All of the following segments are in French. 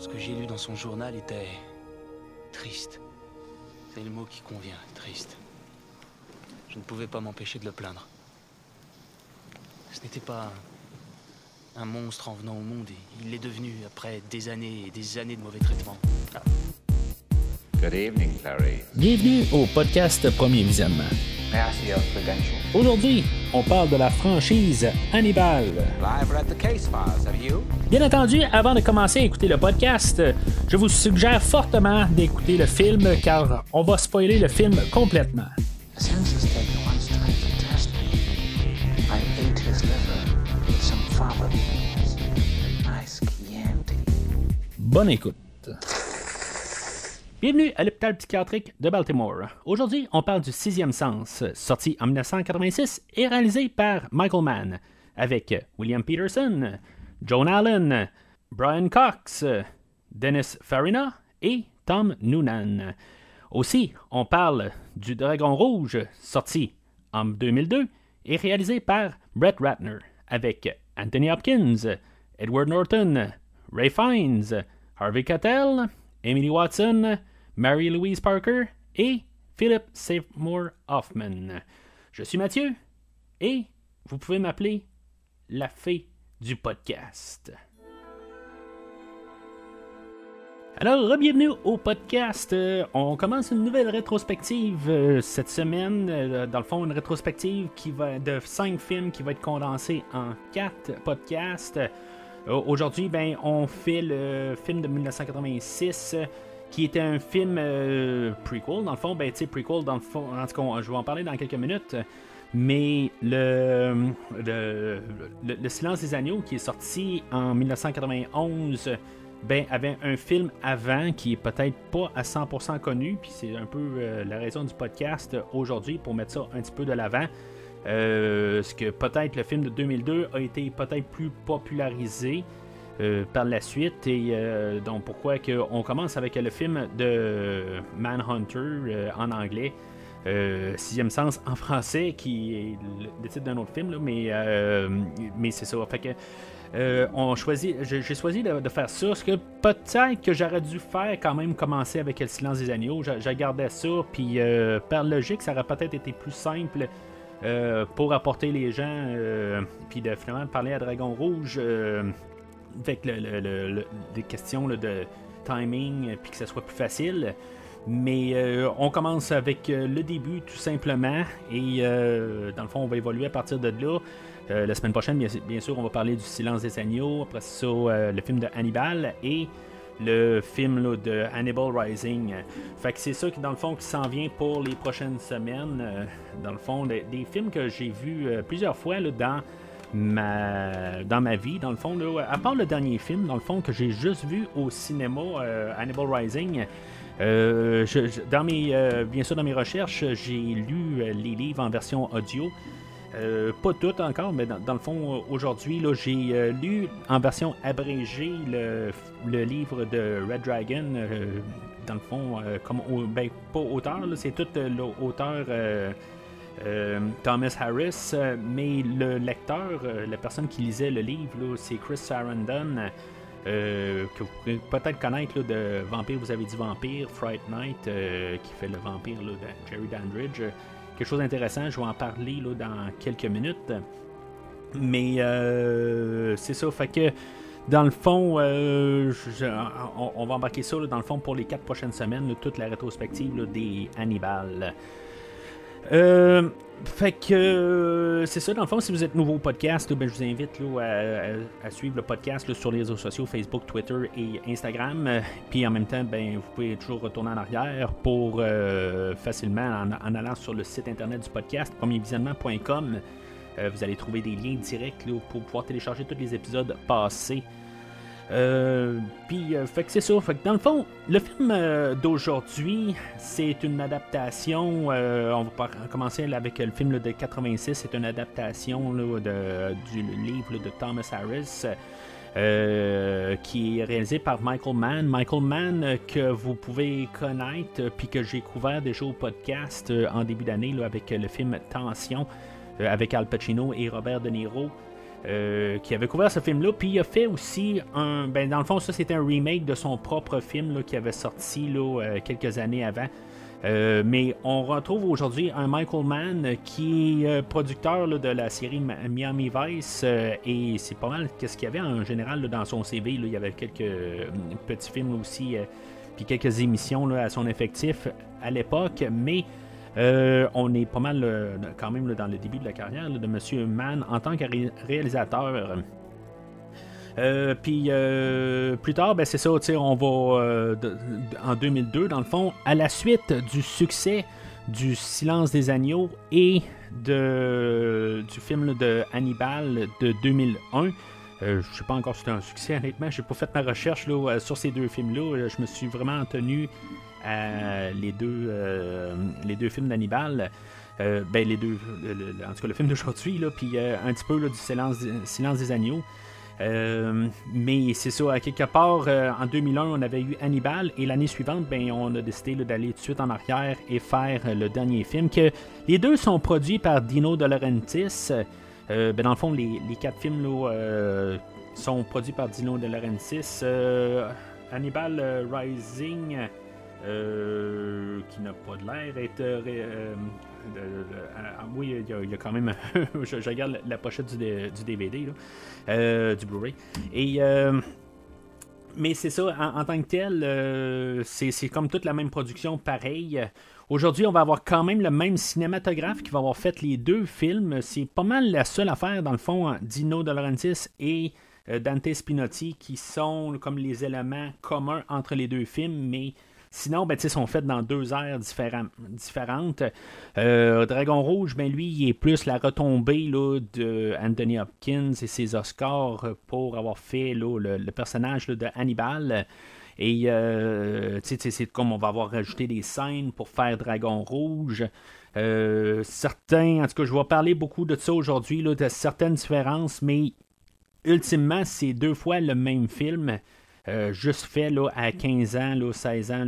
Ce que j'ai lu dans son journal était triste. C'est le mot qui convient, triste. Je ne pouvais pas m'empêcher de le plaindre. Ce n'était pas un monstre en venant au monde. Il l'est devenu après des années et des années de mauvais traitements. Good evening, Clary. Bienvenue au podcast Premier Visionnement. Aujourd'hui, on parle de la franchise Hannibal. I've read the case files, have you? Bien entendu, avant de commencer à écouter le podcast, je vous suggère fortement d'écouter le film car on va spoiler le film complètement. Bonne écoute. Bienvenue à l'hôpital psychiatrique de Baltimore. Aujourd'hui, on parle du Sixième Sens, sorti en 1986 et réalisé par Michael Mann, avec William Peterson, Joan Allen, Brian Cox, Dennis Farina et Tom Noonan. Aussi, on parle du Dragon Rouge, sorti en 2002 et réalisé par Brett Ratner, avec Anthony Hopkins, Edward Norton, Ray Fiennes, Harvey Keitel, Emily Watson, Mary Louise Parker et Philip Seymour Hoffman. Je suis Mathieu et vous pouvez m'appeler la fée du podcast. Alors, bienvenue au podcast. Euh, on commence une nouvelle rétrospective euh, cette semaine. Euh, dans le fond, une rétrospective qui va de cinq films qui va être condensée en quatre podcasts. Aujourd'hui, ben, on fait le film de 1986 euh, qui était un film prequel. Dans le fond, ben, tu sais, dans le fond, en tout cas, je vais en parler dans quelques minutes. Mais le, le, le- le Silence des Agneaux, qui est sorti en 1991, ben, avait un film avant qui est peut-être pas à 100% connu, puis c'est un peu euh, la raison du podcast aujourd'hui pour mettre ça un petit peu de l'avant. Euh, ce que peut-être le film de 2002 a été peut-être plus popularisé euh, par la suite et euh, donc pourquoi que on commence avec le film de Manhunter en anglais euh, Sixième Sens en français qui est le, titre d'un autre film là, mais euh, mais c'est ça fait euh, on choisit, j'ai j'ai choisi de, faire ça, ce que peut-être que j'aurais dû faire quand même commencer avec le silence des agneaux. Je gardais ça, puis euh, par logique, ça aurait peut-être été plus simple pour apporter les gens, puis de finalement parler à Dragon Rouge avec le, le- le- le- des questions de timing, puis que ça soit plus facile. Mais euh, on commence avec euh, le début tout simplement, et euh, dans le fond, on va évoluer à partir de là. La semaine prochaine, bien, sûr, on va parler du Silence des Agneaux, après ça, le film de Hannibal et le film de Hannibal Rising. Fait que c'est ça qui, dans le fond, qui s'en vient pour les prochaines semaines. Dans le fond, des, films que j'ai vus plusieurs fois dans ma dans ma vie, dans le fond, à part le dernier film, dans le fond, que j'ai juste vu au cinéma, Hannibal Rising. Euh, dans mes, euh, bien sûr, dans mes recherches, j'ai lu euh, les livres en version audio. Pas tout encore, mais dans, le fond, aujourd'hui, j'ai lu en version abrégée le, le livre de Red Dragon. dans le fond, comme ben, pas auteur, c'est tout l'auteur Thomas Harris, mais le lecteur, la personne qui lisait le livre, c'est Chris Sarandon. Euh, que vous pouvez peut-être connaître de Vampire, vous avez dit Vampire, Fright Night, euh, qui fait le vampire là, de Jerry Dandridge. Quelque chose d'intéressant, je vais en parler là, dans quelques minutes. Mais euh, c'est ça, fait que dans le fond, on, va embarquer ça dans le fond pour les quatre prochaines semaines, toute la rétrospective des Hannibal. Euh, fait que euh, c'est ça, dans le fond, si vous êtes nouveau au podcast, ben, je vous invite là, à, suivre le podcast sur les réseaux sociaux Facebook, Twitter et Instagram. Euh, Puis en même temps, ben, vous pouvez toujours retourner en arrière pour euh, facilement en, en allant sur le site internet du podcast, premiervisionnement.com. Vous allez trouver des liens directs pour pouvoir télécharger tous les épisodes passés. Euh, Puis, euh, fait que c'est ça. Fait que dans le fond, le film euh, d'aujourd'hui, c'est une adaptation. on va commencer là, avec le film de 86. C'est une adaptation là, de- du livre de Thomas Harris. qui est réalisé par Michael Mann. Michael Mann que vous pouvez connaître, euh, puis que j'ai couvert déjà au podcast en début d'année avec le film Tension avec Al Pacino et Robert De Niro. Qui avait couvert ce film-là, puis il a fait aussi un. Ben, dans le fond, ça c'était un remake de son propre film là, qui avait sorti là, quelques années avant. Euh, mais on retrouve aujourd'hui un Michael Mann qui est euh, producteur de la série Miami Vice euh, et c'est pas mal qu'est-ce qu'il y avait en général dans son CV. il y avait quelques petits films aussi puis quelques émissions à son effectif à l'époque, mais on est pas mal quand même dans le début de la carrière de M. Mann en tant que réalisateur. Euh, puis euh, plus tard, ben, c'est ça, on va euh, en 2002, dans le fond, à la suite du succès du Silence des Agneaux et de, du film de Hannibal de 2001. je ne sais pas encore si c'était un succès, honnêtement. J'ai pas fait ma recherche là, sur ces deux films-là. Je me suis vraiment tenu à les deux, les deux films d'Hannibal. ben, les deux, en tout cas, le film d'aujourd'hui, puis un petit peu du silence, silence des Agneaux. Euh, mais c'est ça, quelque part, euh, en 2001, on avait eu Hannibal et l'année suivante, ben, on a décidé d'aller tout de suite en arrière et faire le dernier film. Que les deux sont produits par Dino De Laurentiis. Euh, ben, dans le fond, les, quatre films sont produits par Dino De Laurentiis. Hannibal Rising, qui n'a pas de l'air être oui, il y, a, quand même. je, regarde la pochette du, du DVD, euh, du Blu-ray. Et. Euh, mais c'est ça, en, tant que tel, euh, c'est comme toute la même production, pareil. Aujourd'hui, on va avoir quand même le même cinématographe qui va avoir fait les deux films. C'est pas mal la seule affaire, dans le fond, Dino De Laurentiis et Dante Spinotti, qui sont comme les éléments communs entre les deux films, mais Sinon, ben, sont faits dans deux aires différentes. Euh, Dragon Rouge, ben, lui, il est plus la retombée là, de Anthony Hopkins et ses Oscars pour avoir fait le, personnage de Hannibal. Et euh, c'est comme on va avoir rajouté des scènes pour faire Dragon Rouge. Euh, certains, en tout cas, je vais parler beaucoup de ça aujourd'hui, de certaines différences, mais ultimement, c'est deux fois le même film. Euh, juste fait là, à 15 ans, là, 16 ans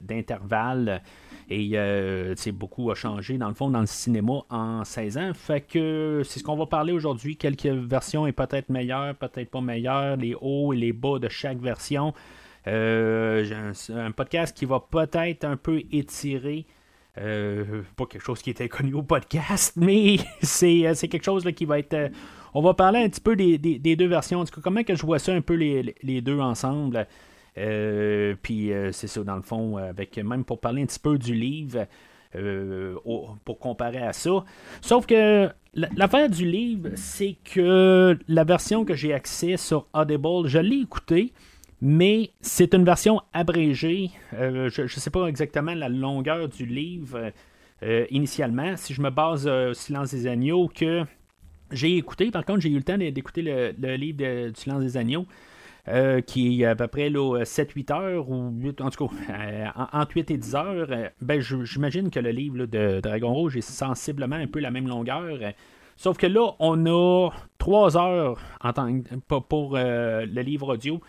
d'intervalle. Et euh, beaucoup a changé dans le fond dans le cinéma en 16 ans. Fait que c'est ce qu'on va parler aujourd'hui. Quelques versions est peut-être meilleure, peut-être pas meilleure, les hauts et les bas de chaque version. Euh, un, podcast qui va peut-être un peu étirer. Euh, pas quelque chose qui était connu au podcast, mais c'est, quelque chose qui va être on va parler un petit peu des, deux versions. comment que je vois ça un peu les, deux ensemble? Euh, puis euh, c'est ça, dans le fond, avec même pour parler un petit peu du livre, euh, pour comparer à ça. Sauf que l'affaire du livre, c'est que la version que j'ai accès sur Audible, je l'ai écoutée, mais c'est une version abrégée. je ne sais pas exactement la longueur du livre initialement. Si je me base au Silence des Agneaux, que j'ai écouté, par contre, j'ai eu le temps d'écouter le, livre du silence des agneaux. Euh, qui est à peu près 7-8 heures, ou 8, en tout cas, euh, entre 8 et 10 heures, euh, ben, j'imagine que le livre de Dragon Rouge est sensiblement un peu la même longueur. sauf que là, on a 3 heures pour, le livre audio.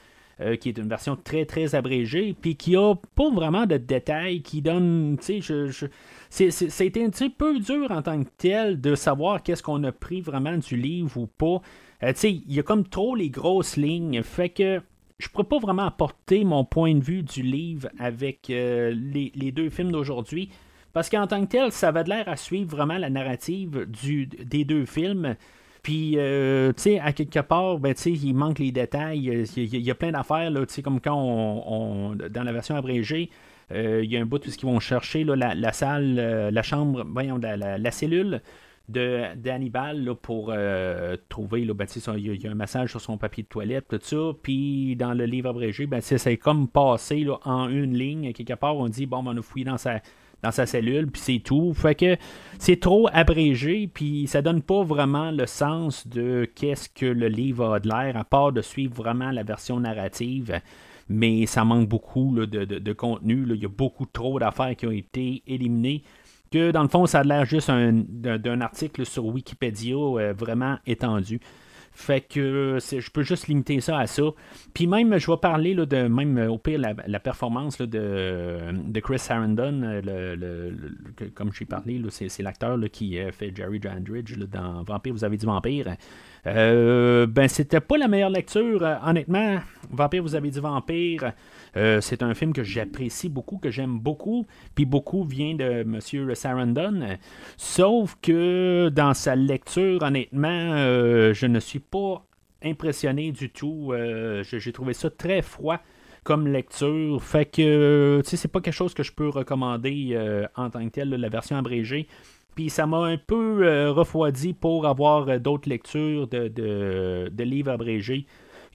qui est une version très très abrégée, puis qui a pas vraiment de détails, qui donne, tu sais, je c'était un petit peu dur en tant que tel de savoir qu'est-ce qu'on a pris vraiment du livre ou pas. Euh, il y a comme trop les grosses lignes. Fait que je pourrais pas vraiment apporter mon point de vue du livre avec euh, les, deux films d'aujourd'hui. Parce qu'en tant que tel, ça avait l'air à suivre vraiment la narrative du, des deux films. Puis, euh, tu sais, à quelque part, ben, il manque les détails. Il y, a plein d'affaires, comme quand on, dans la version abrégée, il y a un bout où ils vont chercher la, salle, euh, la chambre, voyons, la, cellule de d'Hannibal pour euh, trouver ben, il y, a un massage sur son papier de toilette tout ça. Puis dans le livre abrégé ben, c'est comme passé en une ligne quelque part. On dit bon ben, on a fouillé dans sa dans sa cellule puis c'est tout. Fait que c'est trop abrégé puis ça donne pas vraiment le sens de qu'est-ce que le livre a de l'air à part de suivre vraiment la version narrative mais ça manque beaucoup de, contenu. Il y a beaucoup trop d'affaires qui ont été éliminées. Que dans le fond, ça a l'air juste d'un article sur Wikipédia euh, vraiment étendu. Fait que je peux juste limiter ça à ça. Puis même, je vais parler de même au pire la, performance de, Chris Sarandon, euh, le, comme je parlé, c'est l'acteur qui fait Jerry Dandridge dans Vampire, vous avez dit Vampire. Euh, ben, c'était pas la meilleure lecture, euh, honnêtement. Vampire, vous avez dit Vampire. Euh, c'est un film que j'apprécie beaucoup, que j'aime beaucoup, puis beaucoup vient de M. Sarandon. Sauf que dans sa lecture, honnêtement, je ne suis pas impressionné du tout. J'ai trouvé ça très froid comme lecture. Fait que, tu sais, c'est pas quelque chose que je peux recommander en tant que tel, la version abrégée. Puis ça m'a un peu euh, refroidi pour avoir euh, d'autres lectures de, de, livres abrégés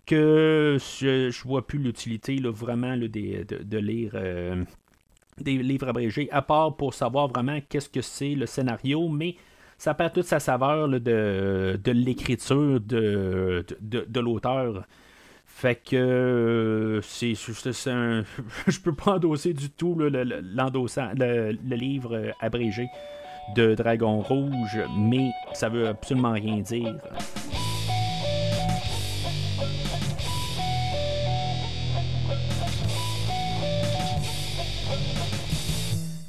que je, ne vois plus l'utilité vraiment de, lire euh, des livres abrégés, à part pour savoir vraiment qu'est-ce que c'est le scénario, mais ça perd toute sa saveur de, l'écriture de, de, l'auteur. Fait que c'est, un, je peux pas endosser du tout le, le, livre abrégé de Dragon Rouge, mais ça veut absolument rien dire.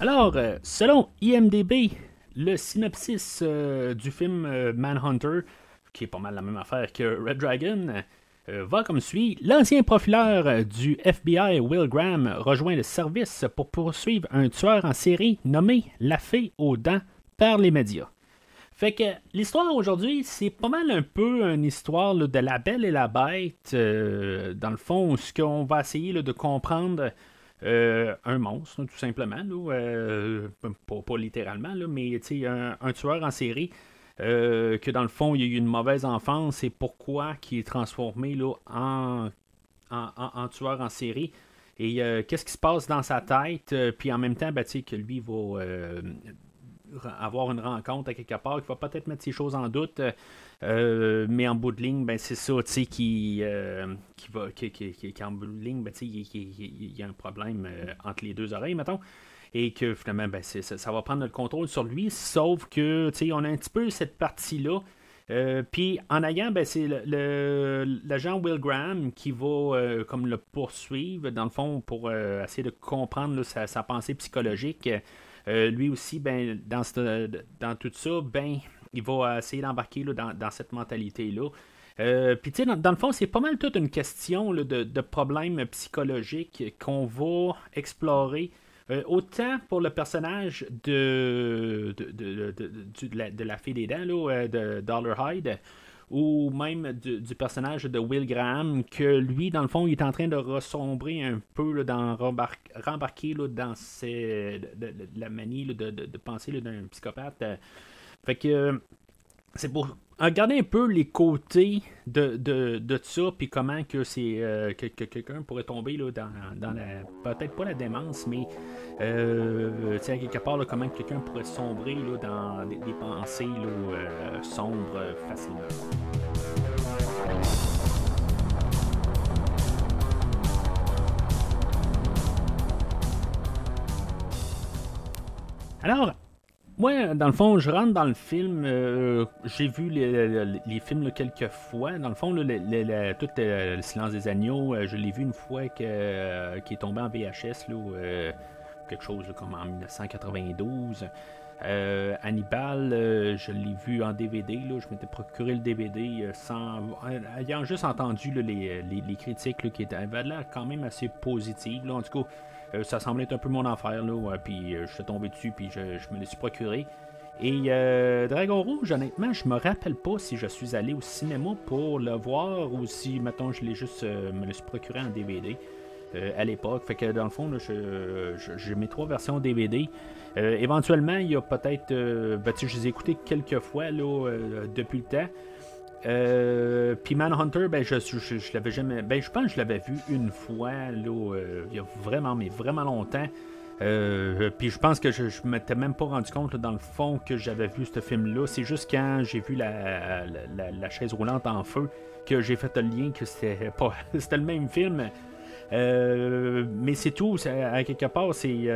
Alors, euh, selon IMDB, le synopsis euh, du film euh, Manhunter, qui est pas mal la même affaire que Red Dragon, va comme suit. L'ancien profileur du FBI, Will Graham, rejoint le service pour poursuivre un tueur en série nommé La Fée aux dents par les médias. Fait que l'histoire aujourd'hui, c'est pas mal un peu une histoire de la belle et la bête. Euh, dans le fond, ce qu'on va essayer de comprendre euh, un monstre, tout simplement. Euh, pas, littéralement, mais un, un tueur en série. Que dans le fond, il y a eu une mauvaise enfance et pourquoi qui est transformé là, en, en, tueur en série. Et qu'est-ce qui se passe dans sa tête, puis en même temps, ben, que lui va avoir une rencontre à quelque part, qui va peut-être mettre ces choses en doute, euh, mais en bout de ligne, ben, c'est ça, tu sais, qui, euh, qui va, qui, qui, en bout de ligne, ben, il y, a un problème euh, entre les deux oreilles, mettons. Et que finalement, ben, ça, va prendre le contrôle sur lui, sauf que, tu sais, on a un petit peu cette partie-là. puis en ayant, ben, c'est l'agent Will Graham qui va comme le poursuivre, dans le fond, pour essayer de comprendre sa, sa, pensée psychologique. Euh, lui aussi, ben, dans, dans tout ça, ben, il va essayer d'embarquer dans, dans, cette mentalité-là. Euh, puis, tu sais, dans, le fond, c'est pas mal toute une question de, de, problèmes psychologiques qu'on va explorer. Euh, autant pour le personnage de, de, de, la, de la fille des dents, de Dollar Hyde, ou même du, personnage de Will Graham, que lui, dans le fond, il est en train de ressombrer un peu, dans rembarquer dans la manie de, penser d'un psychopathe. Fait que c'est pour regarder un peu les côtés de, de, ça, puis comment que c'est euh, que, quelqu'un pourrait tomber là, dans, dans la. Peut-être pas la démence, mais euh, à quelque part, comment quelqu'un pourrait sombrer là, dans des, pensées euh, sombres facilement. Alors, moi, dans le fond, je rentre dans le film. Euh, j'ai vu les, films quelques fois. Dans le fond, tout le silence des agneaux, euh, je l'ai vu une fois euh, qui est tombé en VHS, là, quelque chose comme en 1992. Hannibal, je l'ai vu en DVD. Là, je m'étais procuré le DVD sans ayant juste entendu les, critiques qui étaient, avaient l'air quand même assez positives. Là. En tout cas, euh, ça semblait être un peu mon enfer, là, puis euh, je suis tombé dessus, puis je, me l'ai suis procuré. Et euh, Dragon Rouge, honnêtement, je me rappelle pas si je suis allé au cinéma pour le voir ou si, mettons, je l'ai juste me le suis procuré en DVD à l'époque. Fait que dans le fond, j'ai mes trois versions DVD. éventuellement, il y a peut-être. Ben, je les ai écoutés quelques fois là, depuis le temps. Euh, puis Manhunter, ben, je, l'avais jamais. Ben, je pense que je l'avais vu une fois, là, euh, il y a vraiment, mais vraiment longtemps. Euh, puis je pense que je, ne m'étais même pas rendu compte, dans le fond, que j'avais vu ce film-là. C'est juste quand j'ai vu la, la, chaise roulante en feu que j'ai fait le lien que c'était pas c'était le même film. mais c'est tout. À quelque part, c'est.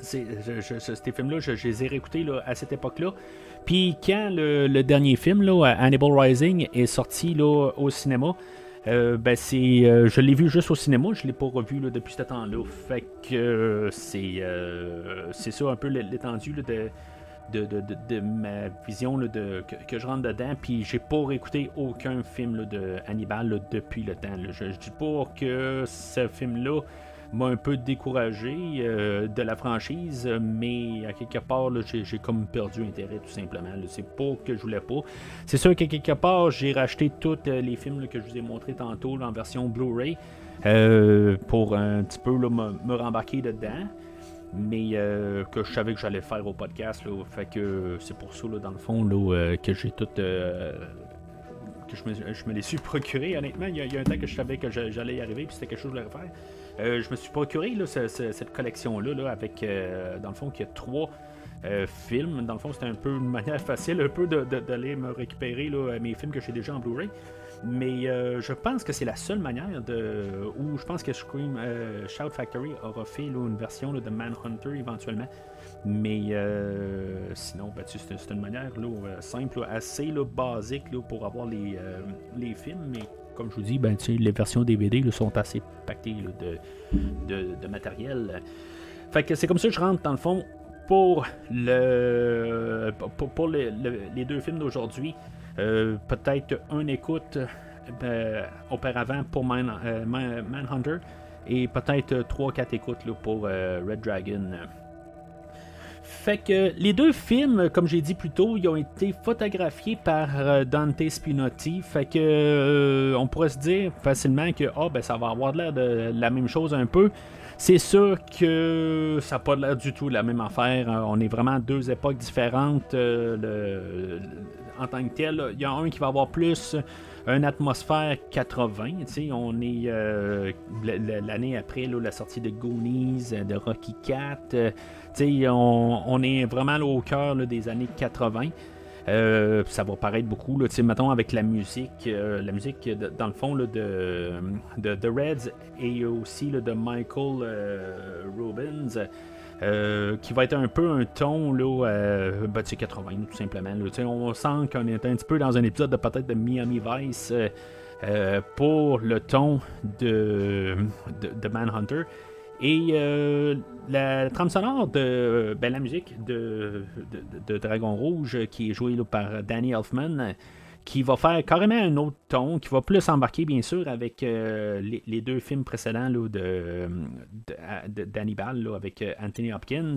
ces films-là, je, les ai réécoutés à cette époque-là. Puis quand le, dernier film, là, Hannibal Rising, est sorti là, au cinéma, euh, ben c'est, euh, je l'ai vu juste au cinéma, je l'ai pas revu là, depuis ce temps-là. Fait que euh, c'est, ça un peu l'étendue de, de, de, de, de ma vision là, de, que, je rentre dedans. Puis j'ai pas réécouté aucun film là, de Hannibal là, depuis le temps. là. Je, je dis pas que ce film-là m'a un peu découragé euh, de la franchise, mais à quelque part, j'ai, comme perdu intérêt tout simplement. C'est pas que je voulais pas. C'est sûr qu'à quelque part, j'ai racheté tous euh, les films que je vous ai montrés tantôt en version Blu-ray euh, pour un petit peu me, rembarquer dedans. Mais euh, que je savais que j'allais faire au podcast. Fait que c'est pour ça, dans le fond, que j'ai tout. que je me, je me les suis procuré, honnêtement. Il y, a, il y a un temps que je savais que j'a- j'allais y arriver, puis c'était quelque chose que je voulais faire. Euh, je me suis procuré cette collection-là, là, avec, euh, dans le fond, qu'il y a trois euh, films. Dans le fond, c'était un peu une manière facile, un peu d'aller me récupérer mes films que j'ai déjà en Blu-ray. Mais euh, je pense que c'est la seule manière de. Où je pense que Scream Shout Factory aura fait une version de Manhunter éventuellement. Mais sinon, ben, c'est une manière simple, assez basique pour avoir les, films. Comme je vous dis, ben, les versions DVD sont assez pactées de, de, matériel. Fait que c'est comme ça que je rentre dans le fond pour le pour, pour le- le- les deux films d'aujourd'hui. Euh, Peut-être une écoute euh, auparavant pour Man, euh, Man- Manhunter et peut-être 3-4 écoutes pour euh, Red Dragon. Fait que les deux films, comme j'ai dit plus tôt, ils ont été photographiés par euh, Dante Spinotti. Fait que euh, on pourrait se dire facilement que ah, ben, ça va avoir l'air de la même chose un peu. C'est sûr que ça n'a pas l'air du tout la même affaire. Euh, On est vraiment à deux époques différentes en tant que tel. Il y a un qui va avoir plus une atmosphère 80. tu sais, On est l'année après la sortie de Goonies, de Rocky 4. On, on est vraiment au cœur des années 80. Euh, ça va paraître beaucoup, là, mettons avec la musique, euh, la musique de- dans le fond de, de The Reds et aussi de Michael euh, euh, qui va être un peu un ton là, ben, tu sais, 80 tout simplement. on sent qu'on est un petit peu dans un épisode de peut-être de Miami Vice pour le ton de, de, de Manhunter. Et euh, la trame sonore de ben, la musique de, Dragon Rouge, euh, qui est jouée par Danny Elfman, euh, qui va faire carrément un autre ton, qui va plus embarquer bien sûr avec euh, les, deux films précédents là, de, avec euh, Anthony Hopkins.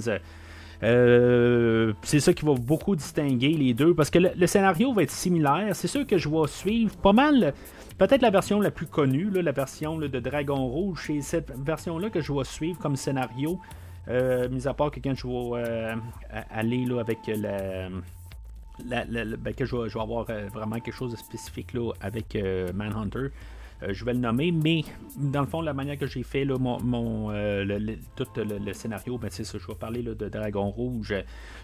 Euh, c'est ça qui va beaucoup distinguer les deux parce que le, scénario va être similaire. C'est sûr que je vais suivre pas mal, peut-être la version la plus connue, là, la version de Dragon Rouge. C'est cette version-là que je vais suivre comme scénario. Euh, mis à part que quand je vais euh, aller là, avec la. ben, que je vais, je vais avoir vraiment quelque chose de spécifique là, avec Manhunter. Euh, je vais le nommer, mais dans le fond, la manière que j'ai fait mon, euh, le- tout le, scénario, ben, c'est ça, je vais parler de Dragon Rouge.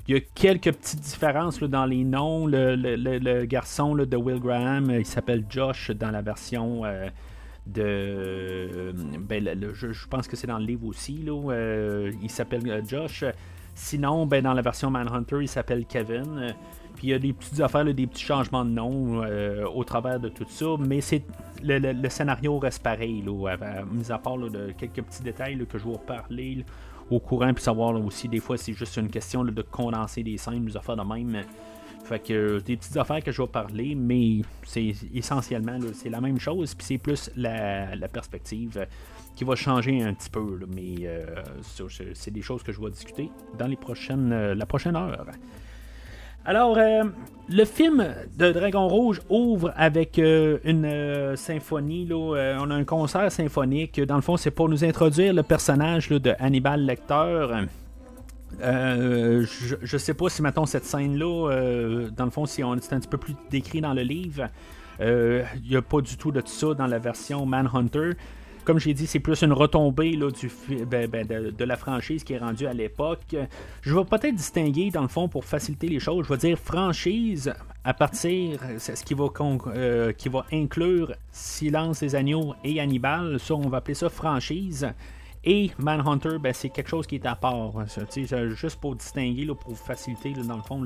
Il y a quelques petites différences dans les noms. Le, garçon de Will Graham, il s'appelle Josh dans la version euh, de. ben, je, pense que c'est dans le livre aussi. Là, il s'appelle Josh. Sinon, ben, dans la version Manhunter, il s'appelle Kevin. Euh, Puis il y a des petites affaires, des petits changements de nom euh, au travers de tout ça. Mais c'est le, scénario reste pareil, là, à- à- mis à part de quelques petits détails que je vais reparler au courant, puis savoir aussi, des fois, c'est juste une question de condenser des scènes, des affaires de même. Fait que euh, des petites affaires que je vais parler, mais c'est essentiellement c'est la même chose, puis c'est plus la, perspective euh, qui va changer un petit peu. mais euh, c'est des choses que je vais discuter dans les prochaines, euh, la prochaine heure. Alors, euh, le film de Dragon Rouge ouvre avec euh, une euh, symphonie. Là, on a un concert symphonique. Dans le fond, c'est pour nous introduire le personnage de Hannibal Lecter. Je, je sais pas si, mettons, cette scène-là, dans le fond, si on c'est un petit peu plus décrit dans le livre, il n'y a pas du tout de ça dans la version Manhunter. Comme j'ai dit, c'est plus une retombée là, ben, ben, de, la franchise qui est rendue à l'époque. Je vais peut-être distinguer, dans le fond, pour faciliter les choses, je vais dire franchise à partir, c'est ce qui va, euh, inclure Silence des agneaux et Hannibal. Ça, on va appeler ça franchise. Et Manhunter, ben, c'est quelque chose qui est à part. Sais, juste pour distinguer, là, pour faciliter, dans le fond,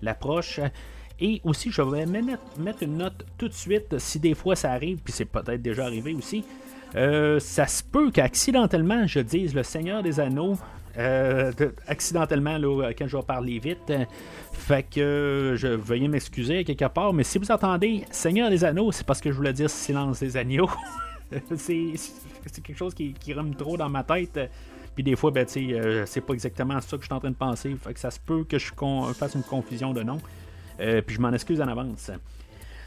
l'approche. Et aussi, je vais mettre une note tout de suite, si des fois ça arrive, puis c'est peut-être déjà arrivé aussi. Euh, ça se peut qu'accidentellement je dise le Seigneur des Anneaux euh, de- accidentellement là, quand je vais parler vite. Fait que euh, je veuillez m'excuser quelque part, mais si vous entendez Seigneur des Anneaux, c'est parce que je voulais dire Silence des Agneaux. c'est quelque chose qui, qui rime trop dans ma tête. Puis des fois, ben, euh, c'est pas exactement ça que je suis en train de penser. Fait que ça se peut que je fasse une confusion de nom. Euh, puis je m'en excuse en avance.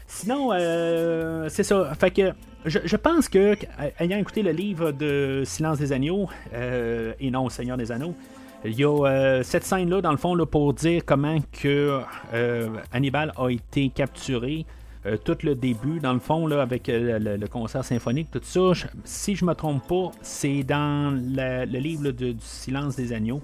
Sinon, euh, c'est ça. Fait que je, je pense que, ayant écouté le livre de Silence des Agneaux, euh, et non Seigneur des Anneaux, il y a euh, cette scène-là, dans le fond, là, pour dire comment que euh, Hannibal a été capturé. tout le début, dans le fond, là, avec le, concert symphonique, tout ça, si je me trompe pas, c'est dans le livre de- du Silence des Agneaux.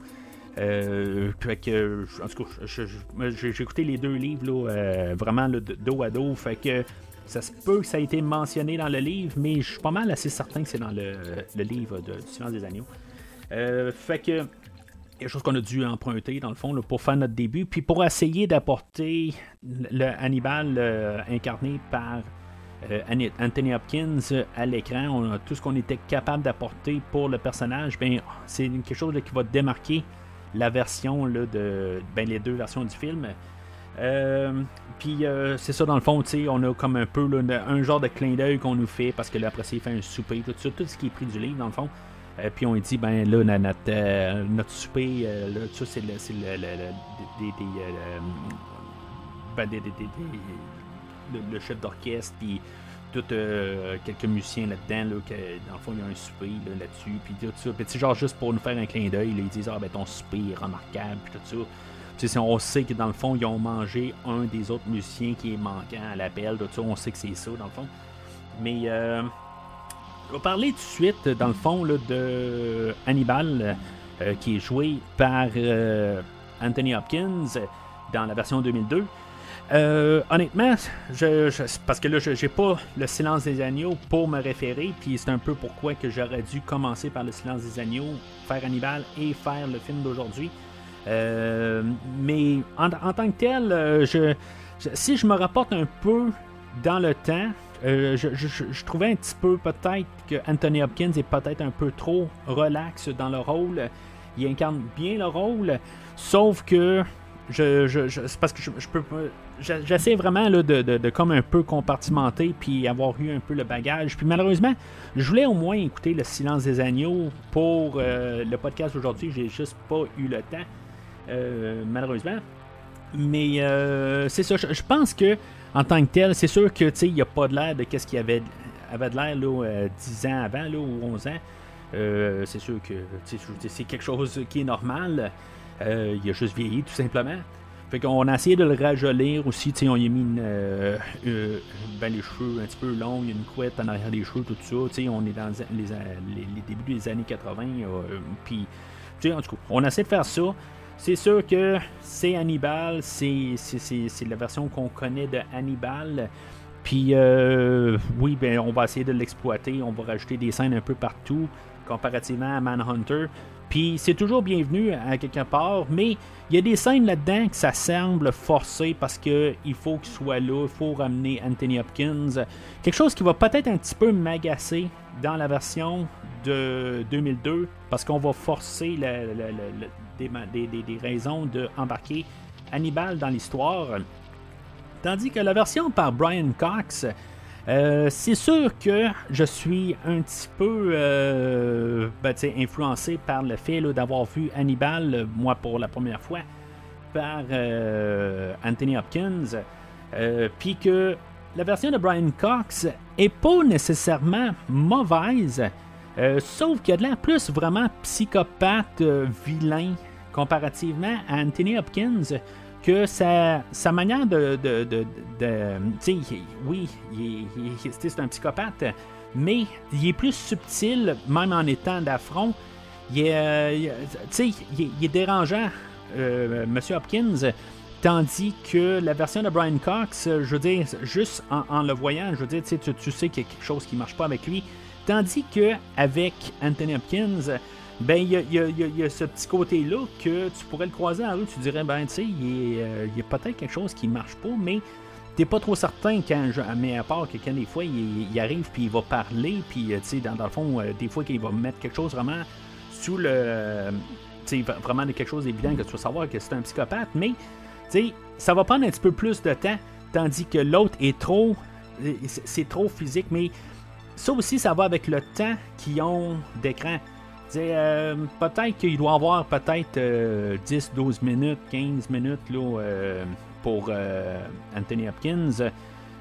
Euh, fait que, en tout cas, j'ai écouté les deux livres là, euh, vraiment là, dos à dos. Fait que ça se peut que ça a été mentionné dans le livre, mais je suis pas mal assez certain que c'est dans le, livre de, Silence des Agneaux. Euh, fait que quelque chose qu'on a dû emprunter dans le fond pour faire notre début, puis pour essayer d'apporter le Hannibal euh, incarné par Anthony Hopkins à l'écran, tout ce qu'on était capable d'apporter pour le personnage, ben c'est quelque chose qui va démarquer la version là, de ben, les deux versions du film. Euh, puis euh, c'est ça dans le fond, on a comme un peu là, un genre de clin d'œil qu'on nous fait parce que là après ça il fait un souper, tout ça, tout ce qui est pris du livre dans le fond. Euh, puis on dit ben là notre, euh, notre souper, euh, là, ça c'est le, le, le- le- des, euh, ben, des- le chef d'orchestre puis tout euh, quelques musiciens là-dedans là, que dans le fond il y a un souper là, là-dessus puis tout ça puis genre juste pour nous faire un clin d'œil là, ils disent ah ben ton souper est remarquable puis tout ça tu sais, on sait que dans le fond, ils ont mangé un des autres musiciens qui est manquant à l'appel. tout ça, On sait que c'est ça, dans le fond. Mais euh, on va parler tout de suite, dans le fond, là, de Hannibal, euh, qui est joué par euh, Anthony Hopkins dans la version 2002. Euh, honnêtement, je, parce que là, je- j'ai pas le silence des agneaux pour me référer, puis c'est un peu pourquoi que j'aurais dû commencer par le silence des agneaux, faire Hannibal et faire le film d'aujourd'hui. Euh, mais en, tant que tel, euh, si je me rapporte un peu dans le temps, je, trouvais un petit peu peut-être que Anthony Hopkins est peut-être un peu trop relax dans le rôle. Il incarne bien le rôle, sauf que je, c'est parce que je, peux j'essaie vraiment là, de, de- comme un peu compartimenter puis avoir eu un peu le bagage. Puis malheureusement, je voulais au moins écouter le silence des agneaux pour euh, le podcast d'aujourd'hui. J'ai juste pas eu le temps, euh, malheureusement. Mais euh, c'est ça. Je, pense que en tant que tel, c'est sûr que il n'y a pas de l'air de qu'est-ce qu'il y avait, avait de l'air là, euh, 10 ans avant là, ou 11 ans. Euh, c'est sûr que c'est quelque chose qui est normal. Euh, il a juste vieilli tout simplement. Fait qu'on a essayé de le rajolir aussi, on y a mis euh, euh, ben, les cheveux un petit peu longs, a une couette en arrière des cheveux, tout ça, on est dans les, débuts des années 80, euh, puis, en tout cas, on essaie de faire ça. C'est sûr que c'est Hannibal, c'est la version qu'on connaît de Hannibal. Puis euh, oui, ben, on va essayer de l'exploiter, on va rajouter des scènes un peu partout, comparativement à Manhunter. Puis c'est toujours bienvenu à quelque part, mais il y a des scènes là-dedans que ça semble forcé parce que il faut qu'il soit là, il faut ramener Anthony Hopkins. Quelque chose qui va peut-être un petit peu m'agacer dans la version de 2002 parce qu'on va forcer des raisons d'embarquer Hannibal dans l'histoire. Tandis que la version par Brian Cox, euh, c'est sûr que je suis un petit peu euh, ben, influencé par le fait d'avoir vu Hannibal, moi pour la première fois, par euh, Anthony Hopkins. Puis que la version de Brian Cox est pas nécessairement mauvaise, sauf qu'il y a de l'air plus vraiment psychopathe, vilain, comparativement à Anthony Hopkins, que sa, manière de. de, de, de- oui, c'est un psychopathe, mais il est plus subtil, même en étant d'affront. Il est, euh, il- est- il est dérangeant, euh, Monsieur Hopkins. Tandis que la version de Brian Cox, je veux dire, juste en, le voyant, je veux dire, tu tu, sais qu'il y a quelque chose qui marche pas avec lui. Tandis que avec Anthony Hopkins, ben il y a, ce petit côté-là que tu pourrais le croiser en rue, tu dirais, ben tu sais, euh, il y a peut-être quelque chose qui marche pas, mais t'es pas trop certain quand je, mais à part que quand des fois il, arrive puis il va parler puis euh, tu sais dans, le fond euh, des fois qu'il va mettre quelque chose vraiment sous le tu sais, vraiment quelque chose d'évident que tu vas savoir que c'est un psychopathe, mais tu sais, ça va prendre un petit peu plus de temps, tandis que l'autre est trop. C'est trop physique, mais ça aussi, ça va avec le temps qu'ils ont d'écran. Euh, peut-être qu'il doit avoir peut-être 10, 12 minutes, 15 minutes là, euh, pour euh, Anthony Hopkins.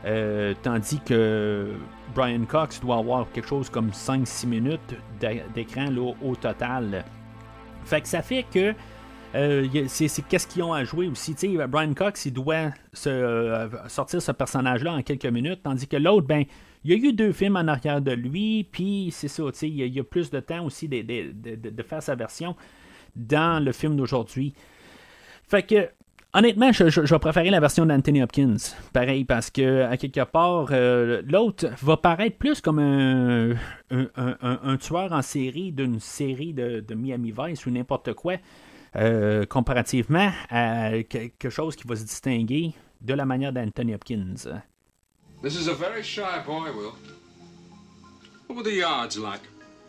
Euh, tandis que Brian Cox doit avoir quelque chose comme 5-6 minutes d'écran au total. Fait que ça fait que euh, c'est qu'est-ce qu'ils ont à jouer aussi. Brian Cox, il doit euh, sortir ce personnage-là en quelques minutes, tandis que l'autre, ben, il y a eu deux films en arrière de lui, puis c'est ça, il y, y, a plus de temps aussi de, faire sa version dans le film d'aujourd'hui. Fait que Honnêtement, je, je, vais préférer la version d'Anthony Hopkins. Pareil, parce que, à quelque part, euh, l'autre va paraître plus comme un, tueur en série d'une série de, de, Miami Vice ou n'importe quoi, euh, comparativement à quelque chose qui va se distinguer de la manière d'Anthony Hopkins. This is a very shy boy, Will. What were the yards like?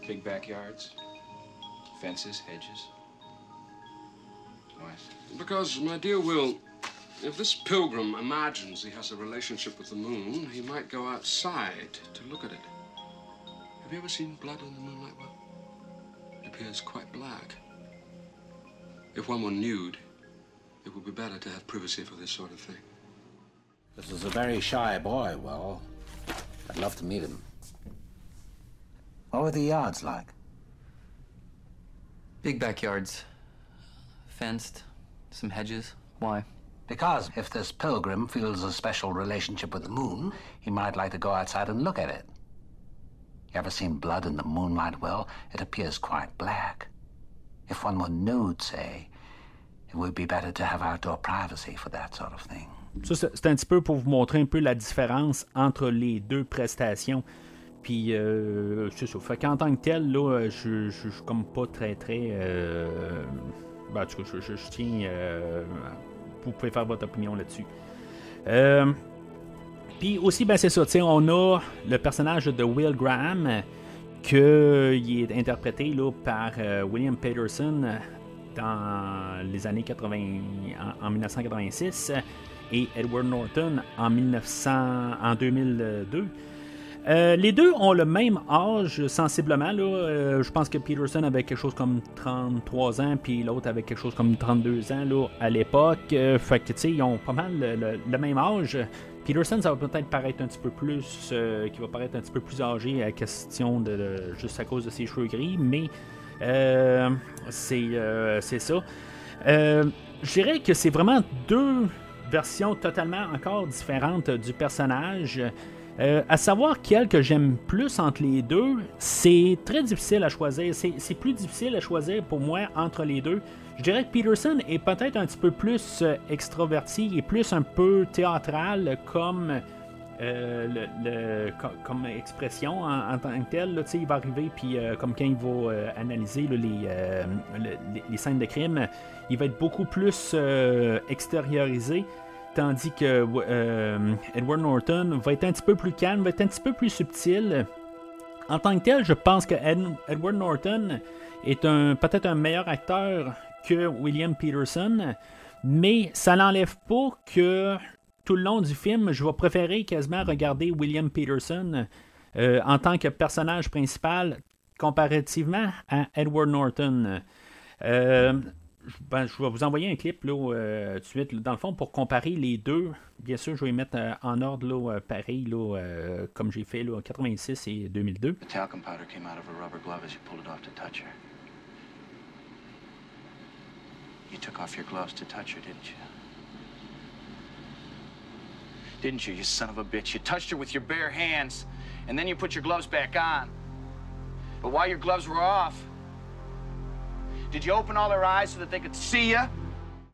Big backyards, fences, hedges. Why? Because, my dear Will, if this pilgrim imagines he has a relationship with the moon, he might go outside to look at it. Have you ever seen blood in the moonlight, Will? It appears quite black. If one were nude, it would be better to have privacy for this sort of thing. This is a very shy boy, Well, I'd love to meet him. What were the yards like? Big backyards. Fenced. Some hedges. Why? Because if this pilgrim feels a special relationship with the moon, he might like to go outside and look at it. You ever seen blood in the moonlight? Well, it appears quite black. If one were nude, say, it would be better to have outdoor privacy for that sort of thing. Ça, c'est un petit peu pour vous montrer un peu la différence entre les deux prestations. Puis, euh, c'est ça. Fait qu'en tant que tel, là, je, je, je suis comme pas très, très. Euh, Ben, en tout cas, je, tiens. Euh, vous pouvez faire votre opinion là-dessus. Euh, puis aussi, ben, c'est ça, on a le personnage de Will Graham, qui est interprété là, par euh, William Peterson dans les années 80, en, 1986 et Edward Norton en, 1900, en 2002. Euh, les deux ont le même âge sensiblement. Euh, je pense que Peterson avait quelque chose comme 33 ans, puis l'autre avait quelque chose comme 32 ans là, à l'époque. Euh, fait que, ils ont pas mal le, même âge. Peterson, ça va peut-être paraître un petit peu plus, qui va paraître un petit peu plus âgé à question de, juste à cause de ses cheveux gris, mais c'est ça. je dirais que c'est vraiment deux versions totalement encore différentes du personnage. Euh, à savoir quel que j'aime plus entre les deux, c'est très difficile à choisir. C'est plus difficile à choisir pour moi entre les deux. Je dirais que Peterson est peut-être un petit peu plus euh, extroverti et plus un peu théâtral comme, euh, expression en, tant que tel. il va arriver, puis comme quand il va analyser les, les, scènes de crime, il va être beaucoup plus extériorisé. Tandis que euh, Edward Norton va être un petit peu plus calme, va être un petit peu plus subtil. En tant que tel, je pense que Edward Norton est un, peut-être un meilleur acteur que William Peterson, mais ça n'enlève pas que tout le long du film, je vais préférer quasiment regarder William Peterson euh, en tant que personnage principal comparativement à Edward Norton. Euh, ben, je vais vous envoyer un clip là, euh, tout de suite, dans le fond, pour comparer les deux. Bien sûr, je vais mettre euh, en ordre là, euh, pareil, là, comme j'ai fait en 86 et 2002. The talcum powder came out of her rubber glove as you pulled it off to touch her. You took off your gloves to touch her, didn't you? Didn't you, you son of a bitch? You touched her with your bare hands, and then you put your gloves back on. But while your gloves were off, Did you open all their eyes so that they could see you?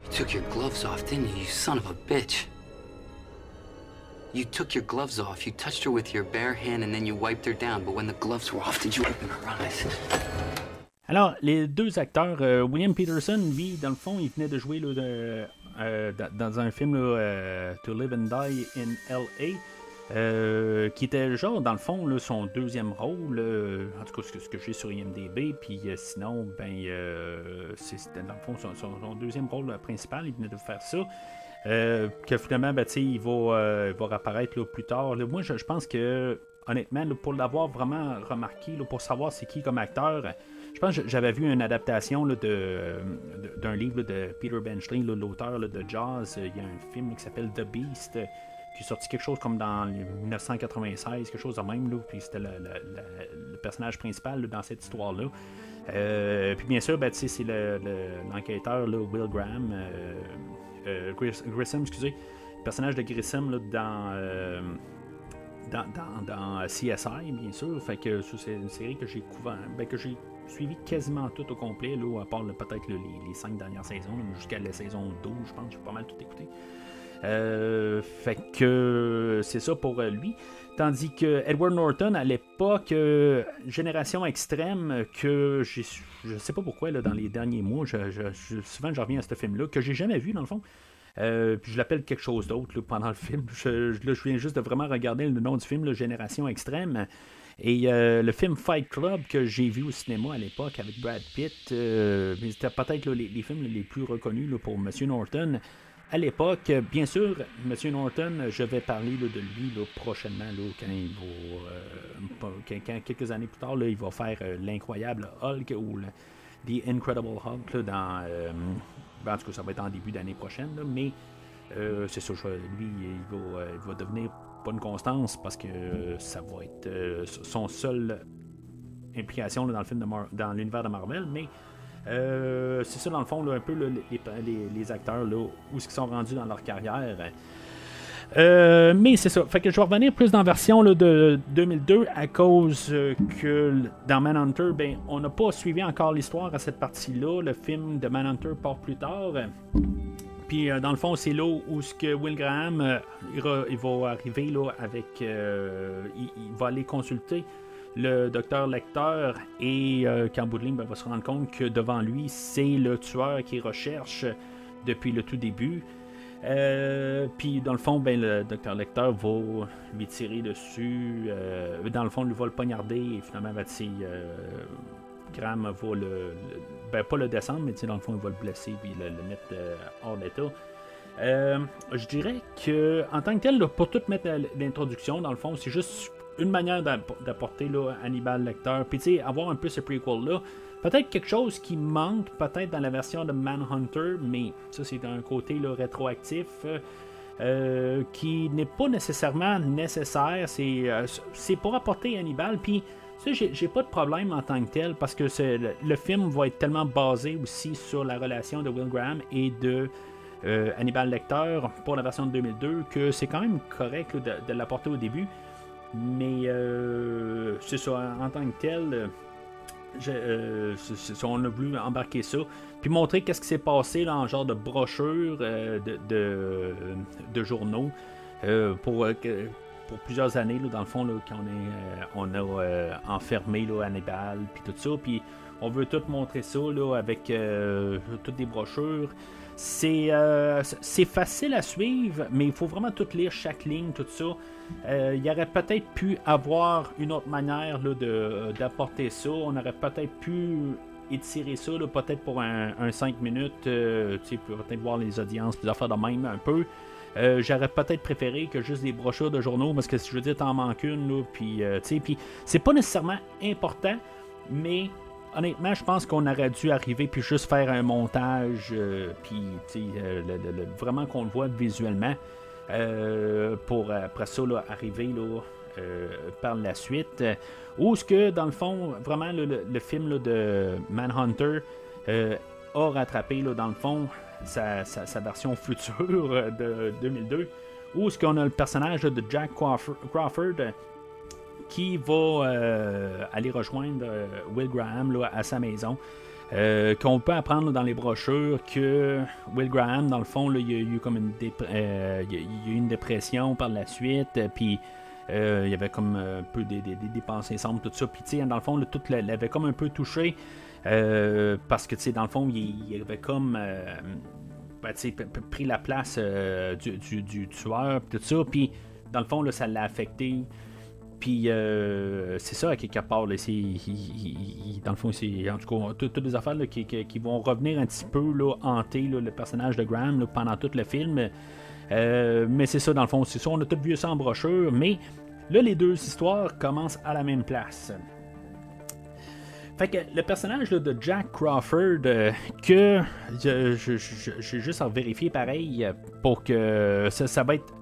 You took your gloves off, didn't you, you son of a bitch? You took your gloves off, you touched her with your bare hand, and then you wiped her down. But when the gloves were off, did you open her eyes? Alors, les deux acteurs, euh, William Peterson, lui, dans le fond, il venait de jouer là, de, euh, dans un film là, euh, To Live and Die in L.A. Euh, qui était genre dans le fond son deuxième rôle, euh, en tout cas ce que, j'ai sur IMDB, puis euh, sinon ben c'était dans le fond son, deuxième rôle principal, il venait de faire ça. que finalement ben, il va, va réapparaître plus tard. moi je, pense que honnêtement, pour l'avoir vraiment remarqué, pour savoir c'est qui comme acteur, je pense que j'avais vu une adaptation d'un livre de Peter Benchley, l'auteur de Jaws. Il y a un film qui s'appelle The Beast qui est sorti quelque chose comme dans 1996, quelque chose de même, là, puis c'était le, personnage principal dans cette histoire-là. Euh, puis bien sûr, ben, c'est l'enquêteur Will Graham, euh, euh, Grissom, excusez, le personnage de Grissom dans, dans, dans, CSI, bien sûr. Fait que c'est une série que j'ai ben, que j'ai suivi quasiment tout au complet, là, à part peut-être les, les, cinq dernières saisons, jusqu'à la saison 12, je pense, j'ai pas mal tout écouté. Euh, fait que c'est ça pour euh, lui. Tandis que Edward Norton, à l'époque, euh, Génération Extrême, que j'ai, je sais pas pourquoi, là, dans les derniers mois, souvent je reviens à ce film-là, que j'ai jamais vu dans le fond. puis je l'appelle quelque chose d'autre pendant le film. Je, je, viens juste de vraiment regarder le nom du film, Génération Extrême. Et le film Fight Club que j'ai vu au cinéma à l'époque avec Brad Pitt, c'était peut-être les, les, films les plus reconnus pour Monsieur Norton à l'époque. Bien sûr, M. Norton, je vais parler de lui prochainement, quand il va, euh, quelques années plus tard, il va faire euh, l'incroyable Hulk ou The Incredible Hulk dans. Euh, en tout cas, ça va être en début d'année prochaine, mais c'est ça, lui, il va, devenir pas une constance parce que ça va être son seul implication dans le film dans l'univers de Marvel, mais euh, c'est ça, dans le fond, un peu les, acteurs, là, où ils sont rendus dans leur carrière. Euh, mais c'est ça. Fait que je vais revenir plus dans la version de 2002 à cause que dans Manhunter, ben, on n'a pas suivi encore l'histoire à cette partie-là. Le film de Manhunter part plus tard. Puis euh, dans le fond, c'est là où ce que Will Graham il, va arriver là, avec. il, va aller consulter le docteur Lecteur et euh, qu'en va se rendre compte que devant lui, c'est le tueur qu'il recherche depuis le tout début. Euh, puis dans le fond, ben, le docteur Lecteur va lui tirer dessus. Euh, dans le fond, il va le poignarder et finalement, ben, Graham va le, ben, pas le descendre, mais dans le fond, il va le blesser et le, mettre hors d'état. je dirais que en tant que tel, pour tout mettre l'introduction, dans le fond, c'est juste une manière d'apporter Hannibal Lecter. Puis tu sais, avoir un peu ce prequel-là. Peut-être quelque chose qui manque, peut-être dans la version de Manhunter, mais ça c'est un côté rétroactif. Euh, qui n'est pas nécessairement nécessaire. C'est, euh, c'est pour apporter Hannibal. Puis, ça, j'ai, pas de problème en tant que tel parce que le, film va être tellement basé aussi sur la relation de Will Graham et de euh, Hannibal Lecter pour la version de 2002 que c'est quand même correct de l'apporter au début. Mais euh, c'est ça, en tant que tel, euh, on a voulu embarquer ça. Puis montrer qu'est-ce qui s'est passé là, en genre de brochure euh, de, de, journaux pour, pour plusieurs années, là, dans le fond, là, quand est, on a enfermé là, Hannibal, puis tout ça. Puis on veut tout montrer ça là, avec toutes des brochures. C'est, c'est facile à suivre, mais il faut vraiment tout lire, chaque ligne, tout ça. Euh, il y aurait peut-être pu avoir une autre manière euh, d'apporter ça. On aurait peut-être pu étirer ça, peut-être pour un, 5 minutes, euh, peut-être voir les audiences, puis faire de même un peu. J'aurais peut-être préféré que juste des brochures de journaux, parce que si je veux dire, t'en manques une, puis, puis c'est pas nécessairement important, mais honnêtement, je pense qu'on aurait dû arriver puis juste faire un montage, puis vraiment qu'on le voit visuellement. Euh, pour après ça arriver là, euh, par la suite. Ou ce que, dans le fond, vraiment, le, film de Manhunter euh, a rattrapé, dans le fond, sa, version future de 2002. Ou ce qu'on a le personnage de Jack Crawford, qui va aller rejoindre Will Graham à sa maison. Euh, qu'on peut apprendre dans les brochures que Will Graham, dans le fond, il y a eu comme une, euh, dépression par la suite, puis euh, il y avait comme un peu des, des, des pensées sombres, tout ça. Puis, dans le fond, tout l'avait comme un peu touché, parce que, dans le fond, il, avait comme ben, pris la place du, du, tueur, tout ça. Puis, dans le fond, là, ça l'a affecté. Puis euh, c'est ça, à quelque part. Là, dans le fond, c'est en tout cas tout- toutes des affaires qui, vont revenir un petit peu hanter le personnage de Graham pendant tout le film. Euh, mais c'est ça, dans le fond, c'est ça. On a tout vu ça en brochure. Mais là, les deux histoires commencent à la même place. Fait que le personnage de Jack Crawford, euh, que j'ai juste à vérifier pareil pour que ça va être.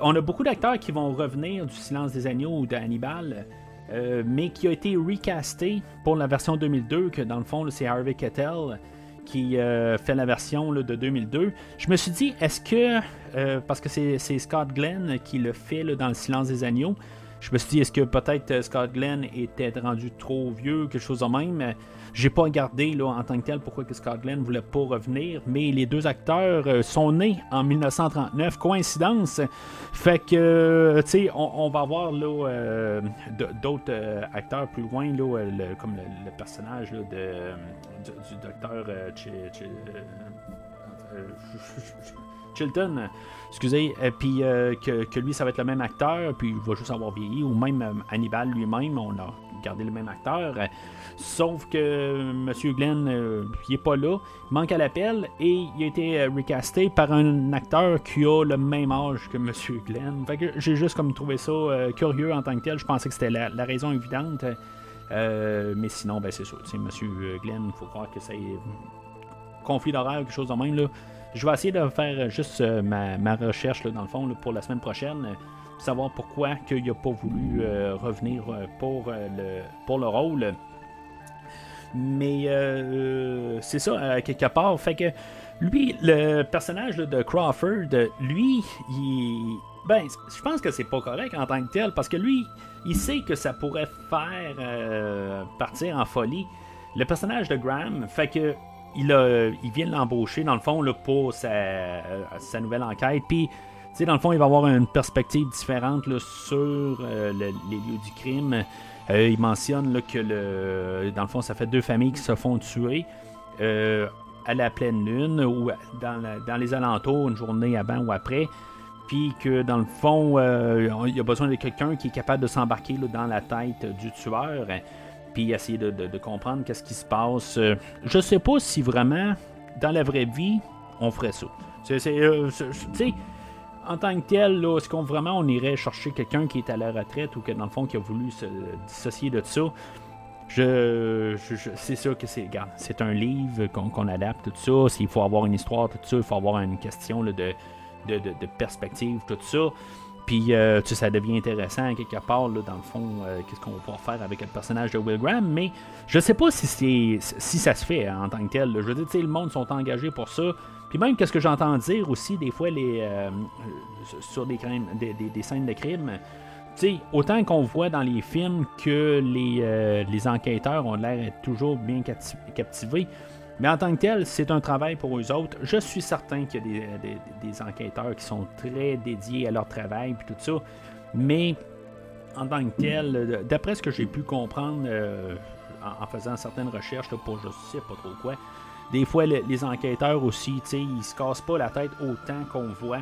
On a beaucoup d'acteurs qui vont revenir du Silence des Agneaux ou d'Hannibal, euh, mais qui a été recasté pour la version 2002, que dans le fond, c'est Harvey Keitel qui euh, fait la version de 2002. Je me suis dit, est-ce que, euh, parce que c'est Scott Glenn qui le fait dans le Silence des Agneaux, je me suis dit, est-ce que peut-être euh, Scott Glenn était rendu trop vieux, quelque chose de même? J'ai pas regardé là, en tant que tel pourquoi que Scott Glenn voulait pas revenir, mais les deux acteurs euh, sont nés en 1939, coïncidence. Fait que, euh, tu sais, on, va voir là euh, d'autres acteurs plus loin, là, comme le, personnage de, du, docteur Chi- Chi- Chilton, excusez, puis euh, que, lui, ça va être le même acteur, puis il va juste avoir vieilli, ou même Hannibal lui-même, on a gardé le même acteur. Sauf que euh, M. Glenn, euh, il est pas là, manque à l'appel, et il a été euh, recasté par un acteur qui a le même âge que M. Glenn. Fait que j'ai juste comme trouvé ça euh, curieux en tant que tel, je pensais que c'était la, raison évidente. Mais sinon, ben c'est ça. tu sais, M. Glenn, il faut croire que c'est conflit d'horaire quelque chose de même. Là. Je vais essayer de faire juste ma, recherche dans le fond pour la semaine prochaine. Savoir pourquoi qu'il n'a pas voulu euh, revenir euh, pour, euh, le, pour le rôle. Mais c'est ça, quelque part. Fait que lui, le personnage de Crawford, lui, il. Ben, je pense que c'est pas correct en tant que tel, parce que lui, il sait que ça pourrait faire partir en folie le personnage de Graham. Fait que il, a, il vient l'embaucher, dans le fond, pour sa, sa nouvelle enquête. Puis, sais, dans le fond, il va avoir une perspective différente sur euh, le- les lieux du crime. Euh, il mentionne que, le, dans le fond, ça fait deux familles qui se font tuer euh, à la pleine lune ou dans, les alentours, une journée avant ou après. Puis que, dans le fond, il y a besoin de quelqu'un qui est capable de s'embarquer dans la tête du tueur puis essayer de, comprendre qu'est-ce qui se passe. Je sais pas si vraiment, dans la vraie vie, on ferait ça. C'est, c'est, c'est- en tant que tel, là, est-ce qu'on vraiment on irait chercher quelqu'un qui est à la retraite ou que dans le fond qui a voulu se dissocier de ça? Je, c'est sûr que c'est, c'est un livre qu'on, adapte, tout ça. S'il faut avoir une histoire, tout ça, il faut avoir une question de, de, de- perspective, tout ça. Puis, euh, tu ça devient intéressant quelque part, là, dans le fond, euh, qu'est-ce qu'on va pouvoir faire avec le personnage de Will Graham. Mais je sais pas si, c'est, si ça se fait hein, en tant que tel. Je veux dire, le monde sont engagés pour ça. Puis même, qu'est-ce que j'entends dire aussi, des fois, les, euh, euh, sur des, des, scènes de crime. Tu sais, autant qu'on voit dans les films que les, euh, les enquêteurs ont l'air toujours bien capti- captivés. Mais en tant que tel, c'est un travail pour eux autres. Je suis certain qu'il y a des, des- enquêteurs qui sont très dédiés à leur travail puis tout ça. Mais en tant que tel, d'après ce que j'ai pu comprendre en, en faisant certaines recherches là, pour je sais pas trop quoi, des fois le- les enquêteurs aussi, ils se cassent pas la tête autant qu'on voit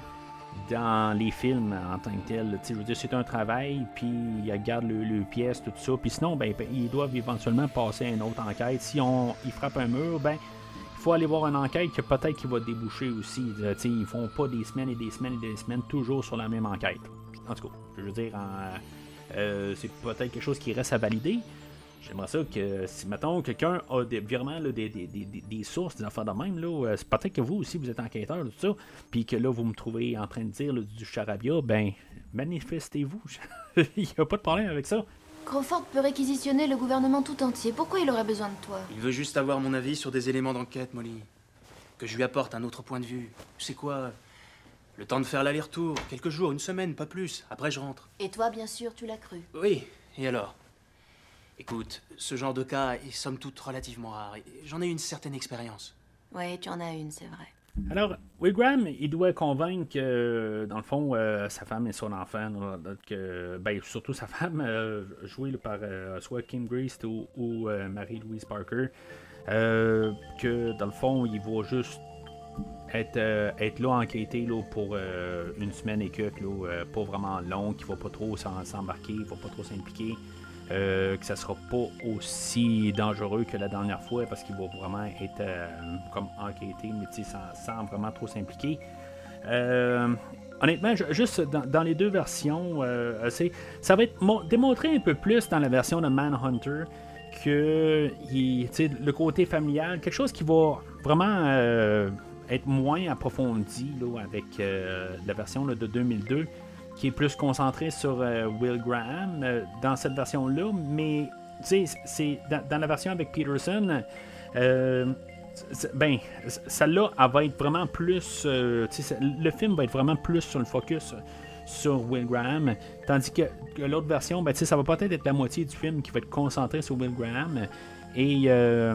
dans les films en tant que tel. Je veux dire, c'est un travail, puis ils regardent le, pièce, tout ça. Puis sinon, ben, ben, ils doivent éventuellement passer à une autre enquête. Si on, ils frappent un mur, ben, il faut aller voir une enquête que peut-être qui va déboucher aussi. Euh, tu sais, ils font pas des semaines et des semaines et des semaines toujours sur la même enquête. En tout cas, je veux dire, euh, c'est peut-être quelque chose qui reste à valider. J'aimerais ça que si, mettons, quelqu'un a des, vraiment là, des, des, des, des- des sources, des affaires de même, là, euh, c'est peut-être que vous aussi, vous êtes enquêteur, tout ça, puis que là, vous me trouvez en train de dire là, du charabia, ben, manifestez-vous. Il n'y a pas de problème avec ça. Crawford peut réquisitionner le gouvernement tout entier. Pourquoi il aurait besoin de toi? Il veut juste avoir mon avis sur des éléments d'enquête, Molly. Que je lui apporte un autre point de vue. C'est quoi? Le temps de faire l'aller-retour. Quelques jours, une semaine, pas plus. Après, je rentre. Et toi, bien sûr, tu l'as cru. Oui, et alors? Écoute, ce genre de cas est somme toute relativement rare. J'en ai une certaine expérience. Ouais, tu en as une, c'est vrai. Alors, Will Graham, il doit convaincre que, dans le fond, euh, sa femme et son enfant, que, ben, surtout sa femme, euh, jouée par euh, soit Kim Greast ou, ou, euh, Marie-Louise Parker, euh, que, dans le fond, il va juste être, être là enquêter là, pour une semaine et quelques, là, pas vraiment long, qui va pas trop s'embarquer, qui va pas trop s'impliquer. Que ça sera pas aussi dangereux que la dernière fois parce qu'il va vraiment être comme enquêté, mais sans, sans, vraiment trop s'impliquer. honnêtement, juste dans, les deux versions, ça va être démontré un peu plus dans la version de Manhunter que le côté familial, quelque chose qui va vraiment euh, être moins approfondi là, avec euh, la version de 2002, qui est plus concentrée sur euh, Will Graham dans cette version-là, mais c'est dans, la version avec Peterson. ben, celle-là, elle va être vraiment plus. le film va être vraiment plus sur le focus sur Will Graham. Tandis que, l'autre version, ben, ça va peut-être être la moitié du film qui va être concentré sur Will Graham. Et euh,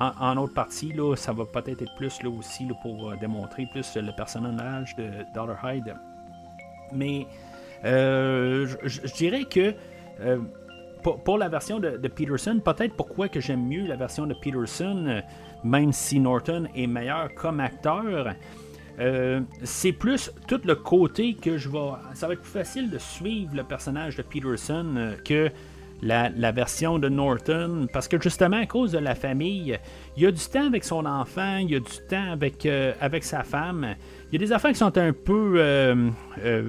en, autre partie, là, ça va peut-être être plus là aussi pour euh, démontrer plus le personnage de Dollar Hyde. Mais euh, je dirais que pour, la version de, Peterson, peut-être pourquoi que j'aime mieux la version de Peterson, même si Norton est meilleur comme acteur, euh, c'est plus tout le côté que je vais. Ça va être plus facile de suivre le personnage de Peterson euh, que la, version de Norton. Parce que justement, à cause de la famille, il y a du temps avec son enfant, il y a du temps avec, euh, avec sa femme. Il y a des affaires qui sont un peu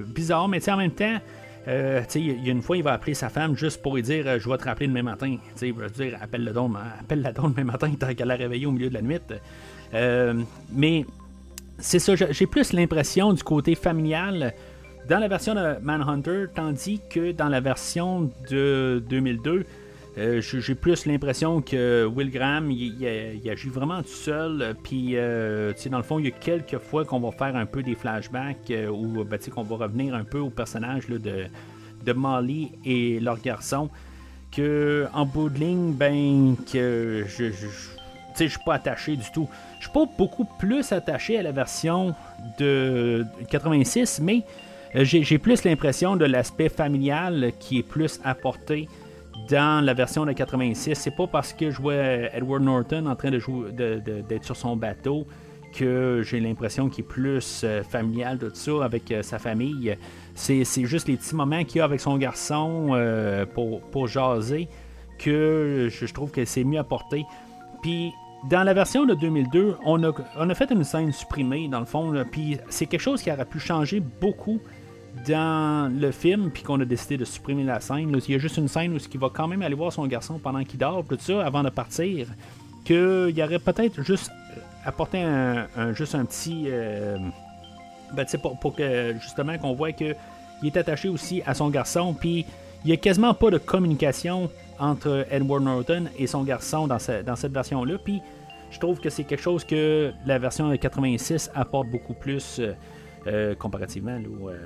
bizarres, mais en même temps. il y a une fois, il va appeler sa femme juste pour lui dire Je vais te rappeler demain matin. il va dire Appelle le don, appelle la don demain matin tant qu'elle a réveillé au milieu de la nuit. mais c'est ça, j'ai plus l'impression du côté familial dans la version de Manhunter, tandis que dans la version de 2002, euh, j'ai plus l'impression que Will Graham, il, agit vraiment tout seul. Puis, euh, dans le fond, il y a quelques fois qu'on va faire un peu des flashbacks euh, ou ben, qu'on va revenir un peu au personnage de, de Molly et leur garçon. Que en bout de ligne, ben, que je, je, je suis pas attaché du tout. Je suis pas beaucoup plus attaché à la version de 86, mais euh, j'ai plus l'impression de l'aspect familial qui est plus apporté dans la version de 86. C'est pas parce que je vois Edward Norton en train de jouer, d'être sur son bateau que j'ai l'impression qu'il est plus euh, familial de tout ça avec euh, sa famille. C'est, juste les petits moments qu'il a avec son garçon pour, pour jaser que je, je trouve que c'est mieux apporté. Puis dans la version de 2002, on a, on a fait une scène supprimée, dans le fond, puis c'est quelque chose qui aurait pu changer beaucoup dans le film, puis qu'on a décidé de supprimer la scène. Il y a juste une scène où il va quand même aller voir son garçon pendant qu'il dort, tout ça, avant de partir, qu'il y aurait peut-être juste apporté un, juste un petit... Euh, ben, pour, pour que justement qu'on voit qu'il est attaché aussi à son garçon, puis il n'y a quasiment pas de communication entre Edward Norton et son garçon dans, dans cette version-là. Puis je trouve que c'est quelque chose que la version de 86 apporte beaucoup plus euh, euh, comparativement euh,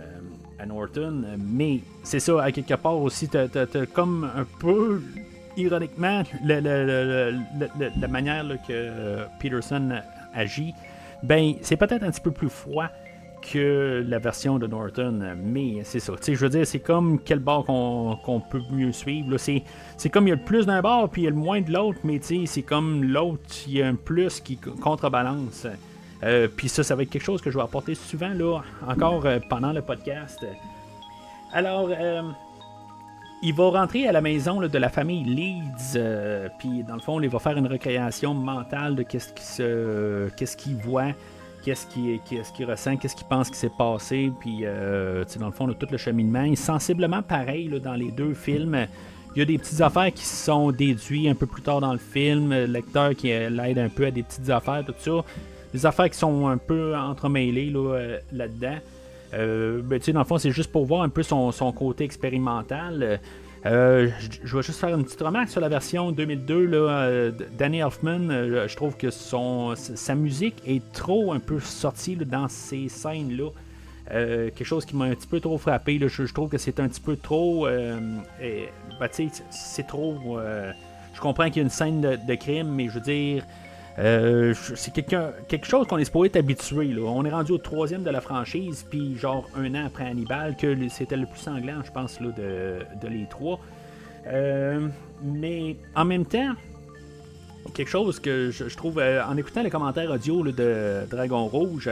Norton. Mais c'est ça, à quelque part aussi, comme un peu ironiquement la manière que Peterson agit. Ben, c'est peut-être un petit peu plus froid que la version de Norton. Mais c'est ça. Je veux dire, c'est comme quel bar qu'on peut mieux suivre. C'est comme il y a le plus d'un bar, puis il y a le moins de l'autre, mais c'est comme l'autre, il y a un plus qui contrebalance. Euh, puis ça, ça va être quelque chose que je vais apporter souvent, là, encore euh, pendant le podcast. Alors, euh, il va rentrer à la maison de la famille Leeds, puis dans le fond, il va faire une recréation mentale de qu'est-ce qu'il voit qu'est-ce qu'il ressent, qu'est-ce qu'il pense qui s'est passé, puis euh, dans le fond, de tout le cheminement. est sensiblement pareil dans les deux films. Il y a des petites affaires qui sont déduites un peu plus tard dans le film, le lecteur qui l'aide un peu à des petites affaires, tout ça. Des affaires qui sont un peu entremêlées euh, là-dedans. Euh, ben, dans le fond, c'est juste pour voir un peu son, son côté expérimental. Euh, je, vais juste faire une petite remarque sur la version 2002. Là, euh, Danny Elfman, euh, je trouve que son, sa musique est trop un peu sortie dans ces scènes-là. quelque chose qui m'a un petit peu trop frappé. Je, trouve que c'est un petit peu trop. Et, ben, c'est trop. je comprends qu'il y a une scène de crime, mais je veux dire euh, c'est quelque chose qu'on est supposé être habitué. Là. On est rendu au troisième de la franchise, puis genre un an après Hannibal, que c'était le plus sanglant, je pense, là, de, les trois. Euh, mais en même temps, quelque chose que je, trouve, euh, en écoutant les commentaires audio de Dragon Rouge,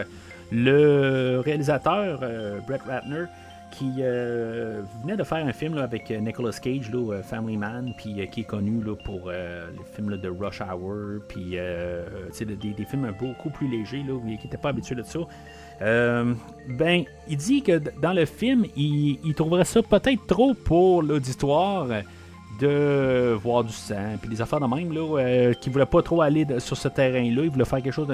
le réalisateur Brett Ratner, qui venait de faire un film avec Nicolas Cage, Family Man, puis qui est connu pour les films de Rush Hour, puis des, films beaucoup plus légers, là, qui n'était pas habitué de ça. ben, il dit que dans le film, il, trouverait ça peut-être trop pour l'auditoire de voir du sang, puis des affaires de même, là, euh, qui voulait pas trop aller sur ce terrain-là. Il voulait faire quelque chose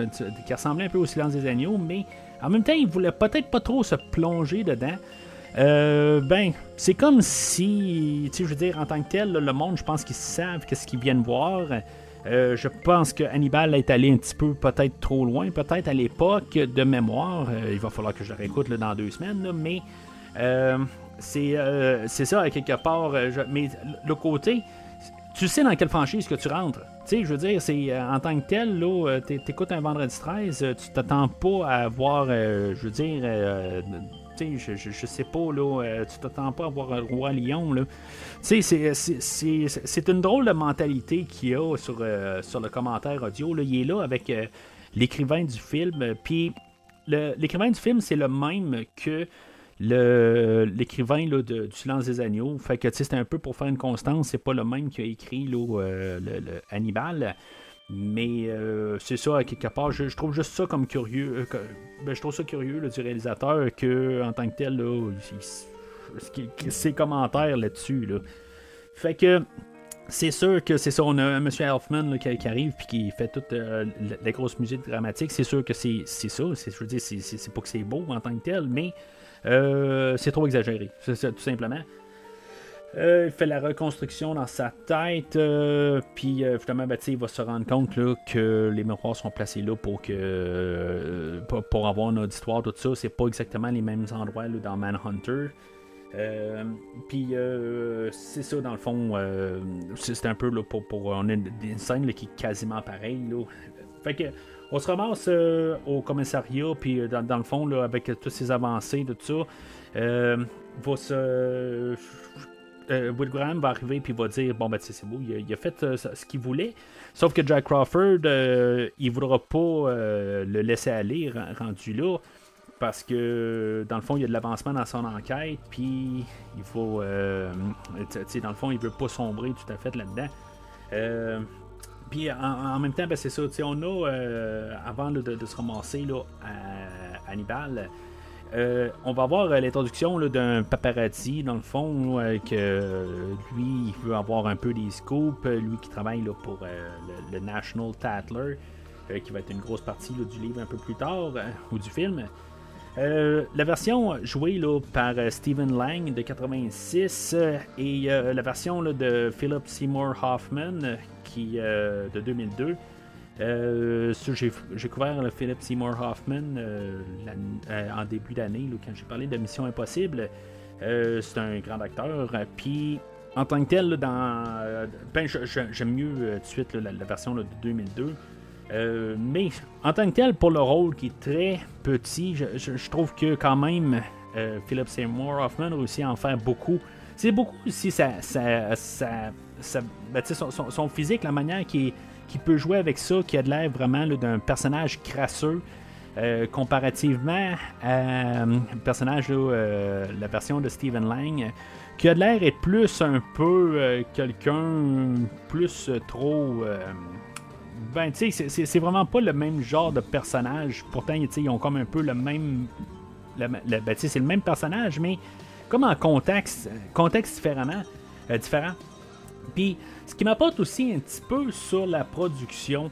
qui ressemblait un peu au silence des agneaux, mais en même temps, il voulait peut-être pas trop se plonger dedans. Euh, ben, c'est comme si, tu sais, je veux dire, en tant que tel, le monde, je pense qu'ils savent qu'est-ce qu'ils viennent voir. Euh, je pense que Hannibal est allé un petit peu peut-être trop loin, peut-être à l'époque de mémoire. il va falloir que je le réécoute dans deux semaines, mais euh, c'est ça, quelque part. Euh, mais le côté, tu sais dans quelle franchise que tu rentres. Tu sais, je veux dire, c'est euh, en tant que tel, là, t'écoutes un vendredi 13, tu t'attends pas à voir, je veux dire, sais, je, sais pas, là, tu t'attends pas à voir un roi lion, sais, c'est une drôle de mentalité qu'il y a sur, sur le commentaire audio, là. Il est là avec l'écrivain du film, puis l'écrivain du film, c'est le même que l'écrivain du Silence des Agneaux. Fait que c'est un peu pour faire une constance, c'est pas le même qui a écrit euh, le, Hannibal. Mais euh, c'est ça, à quelque part, je, trouve juste ça comme curieux. Euh, ben, je trouve ça curieux du réalisateur que en tant que tel, là, ses commentaires là-dessus. Là. Fait que c'est sûr que c'est ça, on a M. Elfman qui, arrive puis qui fait toute la, grosse musique dramatique. C'est sûr que c'est ça. Je veux dire, c'est pas que c'est beau en tant que tel, mais euh, c'est trop exagéré, c'est tout simplement. Euh, il fait la reconstruction dans sa tête, euh, puis justement, ben, il va se rendre compte que les miroirs sont placés là pour que pour, avoir un auditoire, tout ça. C'est pas exactement les mêmes endroits dans Manhunter. puis c'est ça dans le fond, c'est un peu là, pour, pour on a une, scène qui est quasiment pareille. Fait que on se ramasse euh, au commissariat, puis euh, dans, le fond, là, avec toutes ces avancées, tout ça, euh, va se. Will Graham va arriver puis va dire bon ben c'est beau il a, fait ce qu'il voulait. Sauf que Jack Crawford il voudra pas le laisser aller rendu là parce que dans le fond il y a de l'avancement dans son enquête puis il faut dans le fond il veut pas sombrer tout à fait là-dedans. Puis en, même temps, ben, c'est ça, on a, euh, avant de, se ramasser là, à Hannibal, euh, on va avoir euh, l'introduction d'un paparazzi, dans le fond, que lui, il veut avoir un peu des scoops, lui qui travaille pour le, National Tatler, qui va être une grosse partie du livre un peu plus tard, ou du film. la version jouée par Stephen Lang de 86 et la version de Philip Seymour Hoffman qui, euh, de 2002. Euh, j'ai couvert le Philip Seymour Hoffman euh, en début d'année, quand j'ai parlé de Mission Impossible. c'est un grand acteur. Puis, en tant que tel, ben, j'aime mieux suite la, version de 2002. mais en tant que tel, pour le rôle qui est très petit, je, trouve que quand même Philip Seymour Hoffman réussit à en faire beaucoup. C'est beaucoup aussi ça, ben, son, physique, la manière qu'il peut jouer avec ça, qui a de l'air vraiment d'un personnage crasseux. Euh, comparativement à euh, personnage, euh, la version de Stephen Lang, qui a de l'air être plus un peu quelqu'un plus trop. ben, tu sais, c'est vraiment pas le même genre de personnage. Pourtant, ils ont comme un peu le même. ben, c'est le même personnage, mais comme en contexte, contexte différemment, différent. Puis, ce qui m'apporte aussi un petit peu sur la production,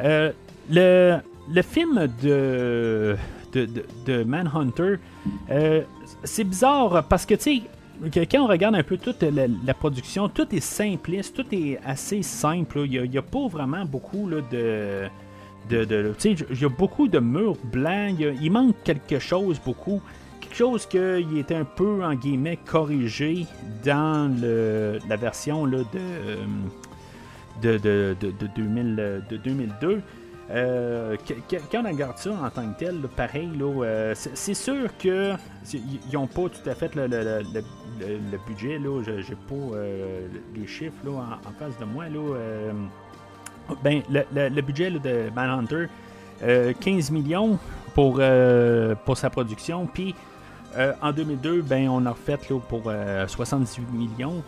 euh, le, le, film de, de, Manhunter, euh, c'est bizarre parce que, tu sais, quand on regarde un peu toute la, production, tout est simpliste, tout est assez simple. Il n'y a, pas vraiment beaucoup là, de. de, de il y a beaucoup de murs blancs, il manque quelque chose beaucoup chose qu'il était un peu, en guillemets, corrigé dans le, la version là, de, de, de, 2002. Euh, quand on regarde ça en tant que tel, pareil, euh, c'est sûr que ils n'ont pas tout à fait le, le, le, budget. Là, j'ai pas euh, les chiffres là, en, face de moi. Là, ben, le, budget de Manhunter, 15 millions pour, pour sa production. Puis en 2002, ben, on a refait là, pour 78 millions.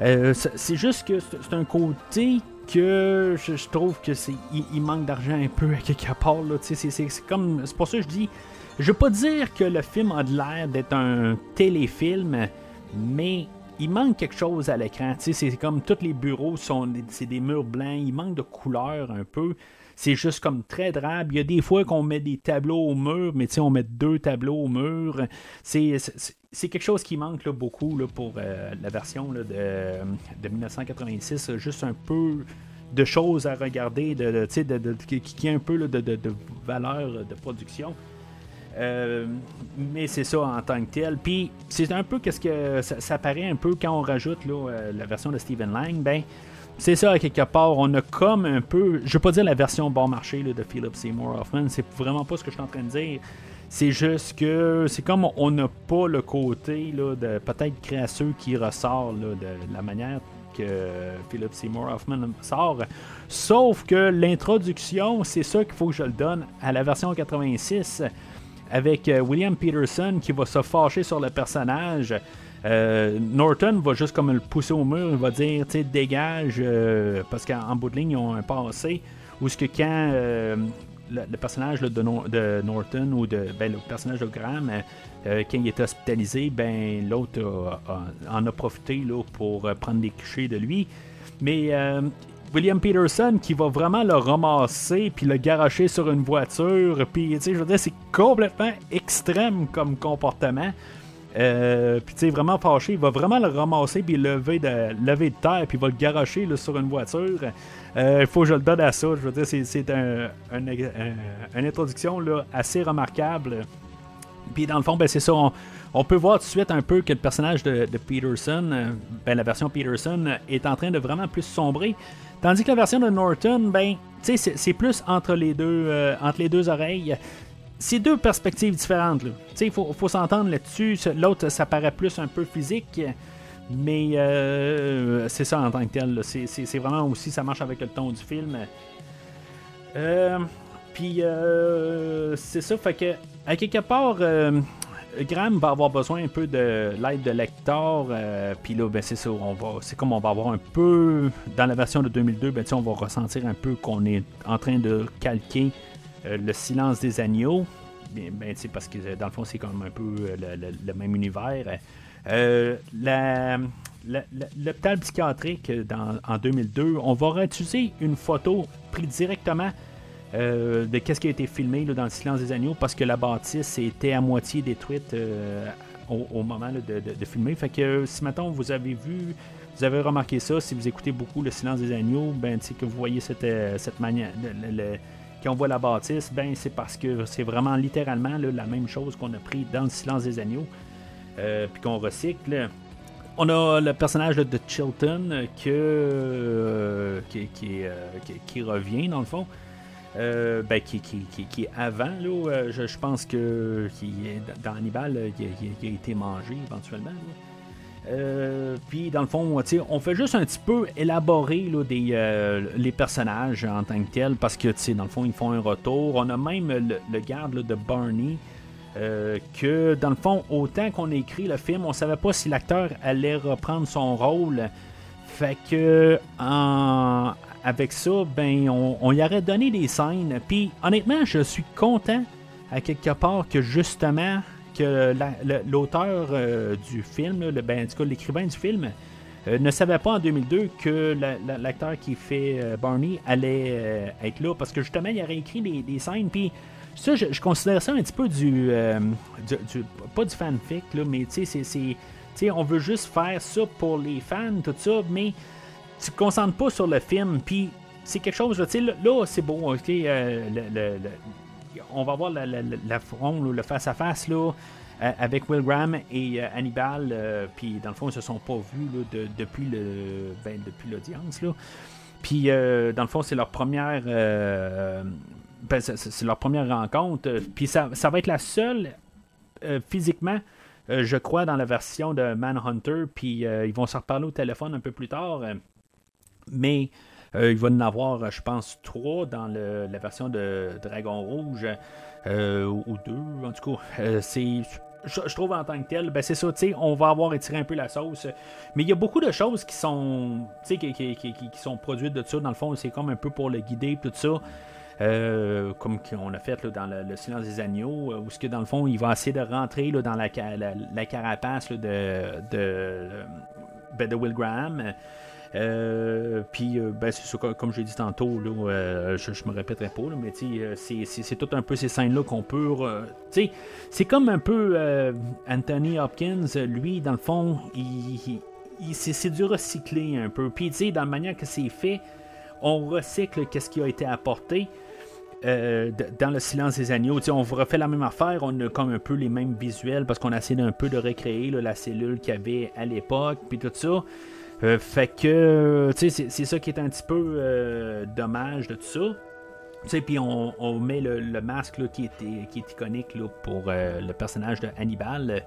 c'est juste que c'est un côté que je, trouve que c'est il, manque d'argent un peu à quelque part. C'est comme c'est pour ça que je dis je veux pas dire que le film a de l'air d'être un téléfilm, mais il manque quelque chose à l'écran. C'est comme tous les bureaux sont c'est des murs blancs, il manque de couleur un peu. C'est juste comme très drabe. Il y a des fois qu'on met des tableaux au mur, mais on met deux tableaux au mur. C'est quelque chose qui manque là, beaucoup là, pour euh, la version de, de 1986. Juste un peu de choses à regarder, de, de, qui, a un peu de, valeur de production. Euh, mais c'est ça en tant que tel. Puis c'est un peu qu'est-ce que ça, paraît un peu quand on rajoute euh, la version de Stephen Lang. Ben, c'est ça, à quelque part, on a comme un peu, je veux pas dire la version bon marché de Philip Seymour Hoffman, c'est vraiment pas ce que je suis en train de dire. C'est juste que c'est comme on n'a pas le côté là, de peut-être crasseux qui ressort de la manière que Philip Seymour Hoffman sort. Sauf que l'introduction, c'est ça qu'il faut que je le donne à la version 86 avec euh, William Peterson qui va se fâcher sur le personnage. Euh, Norton va juste comme le pousser au mur, il va dire, tu dégage, euh, parce qu'en bout de ligne, ils ont un passé, ou ce que quand le, personnage de, Norton ou ben, le personnage de Graham, quand il est hospitalisé, ben, l'autre en a profité pour prendre des clichés de lui. Mais William Peterson qui va vraiment le ramasser puis le garocher sur une voiture. Puis, tu sais, je veux dire, c'est complètement extrême comme comportement. Euh, puis, tu sais, vraiment fâché, il va vraiment le ramasser puis lever de, lever de terre puis il va le garocher sur une voiture. Euh, il faut que je le donne à ça. Je veux dire, c'est un, une introduction là, assez remarquable. Puis, dans le fond, ben, c'est ça. On, peut voir tout de suite un peu que le personnage de, Peterson, euh, ben, la version Peterson, est en train de vraiment plus sombrer. Tandis que la version de Norton, ben, c'est plus entre les deux, entre les deux oreilles. C'est deux perspectives différentes. Il faut, faut s'entendre là-dessus. L'autre, ça paraît plus un peu physique. Mais euh, c'est ça en tant que tel. C'est vraiment aussi, ça marche avec le ton du film. Euh, puis c'est ça, fait que à quelque part, Graham va avoir besoin un peu de l'aide de lecteur. Euh, puis là, ben, c'est ça. C'est comme on va avoir un peu. Dans la version de 2002, ben, on va ressentir un peu qu'on est en train de calquer euh, le silence des agneaux. Ben, parce que dans le fond, c'est comme un peu euh, le, même univers. la, l'hôpital psychiatrique en 2002, on va réutiliser une photo prise directement euh, de qu'est-ce qui a été filmé dans le silence des agneaux parce que la bâtisse était à moitié détruite euh, au, moment de, filmer. Fait que si maintenant vous avez vu, vous avez remarqué ça, si vous écoutez beaucoup le silence des agneaux, ben que vous voyez euh, cette manière. On voit la bâtisse, ben c'est parce que c'est vraiment littéralement la même chose qu'on a pris dans le silence des agneaux, puis qu'on recycle. On a le personnage de Chilton que, qui, qui, revient dans le fond. Euh, ben, qui, qui, est avant. Là, euh, je, pense que qui, dans Hannibal, euh, il, a été mangé éventuellement. Puis dans le fond, on fait juste un petit peu élaborer là, des, les personnages en tant que tels parce que dans le fond, ils font un retour. On a même le, garde de Barney. que dans le fond, autant qu'on a écrit le film, on savait pas si l'acteur allait reprendre son rôle. Fait que avec ça, ben, on, y aurait donné des scènes. Puis, honnêtement, je suis content à quelque part que justement que l'auteur euh, du film, ben, en tout cas l'écrivain du film, euh, ne savait pas en 2002 que l'acteur qui fait euh, Barney allait être là parce que justement il aurait écrit des, scènes. Puis ça je, considère ça un petit peu du, pas du fanfic là mais tu sais c'est on veut juste faire ça pour les fans tout ça mais tu te concentres pas sur le film, puis c'est quelque chose, tu sais, là, c'est beau, ok, euh, on va voir la, front, le face-à-face, euh, avec Will Graham et euh, Hannibal, puis dans le fond, ils se sont pas vus depuis le ben, depuis l'audience, là. Puis dans le fond, c'est leur première ben, c'est leur première rencontre, puis ça, ça, va être la seule physiquement je crois, dans la version de Manhunter. Puis ils vont se reparler au téléphone un peu plus tard. Mais il va en avoir, je pense, trois dans la version de Dragon Rouge, ou deux, en tout cas. c'est je, trouve en tant que tel, ben c'est ça, tu sais, on va avoir étiré un peu la sauce. Mais il y a beaucoup de choses qui sont, qui, qui, qui, sont produites de ça. Dans le fond, c'est comme un peu pour le guider, tout ça. Euh, comme on a fait dans le, silence des agneaux, euh, où ce que dans le fond, il va essayer de rentrer là, dans la, la, carapace de, de, ben, de Will Graham. Euh, puis, euh, ben, c'est comme je l'ai dit tantôt, là, euh, je, me répéterai pas, mais c'est tout un peu ces scènes-là qu'on peut. c'est comme un peu Anthony Hopkins, lui, dans le fond, il, c'est du recyclé un peu. Puis, dans la manière que c'est fait, on recycle qu'est-ce qui a été apporté. dans le silence des agneaux. on refait la même affaire, on a comme un peu les mêmes visuels parce qu'on a essayé un peu de recréer la cellule qu'il y avait à l'époque, puis tout ça. Euh, fait que, tu sais, c'est ça qui est un petit peu euh, dommage de tout ça. Puis on, on, met le, masque qui, est, qui est iconique pour euh, le personnage de Hannibal,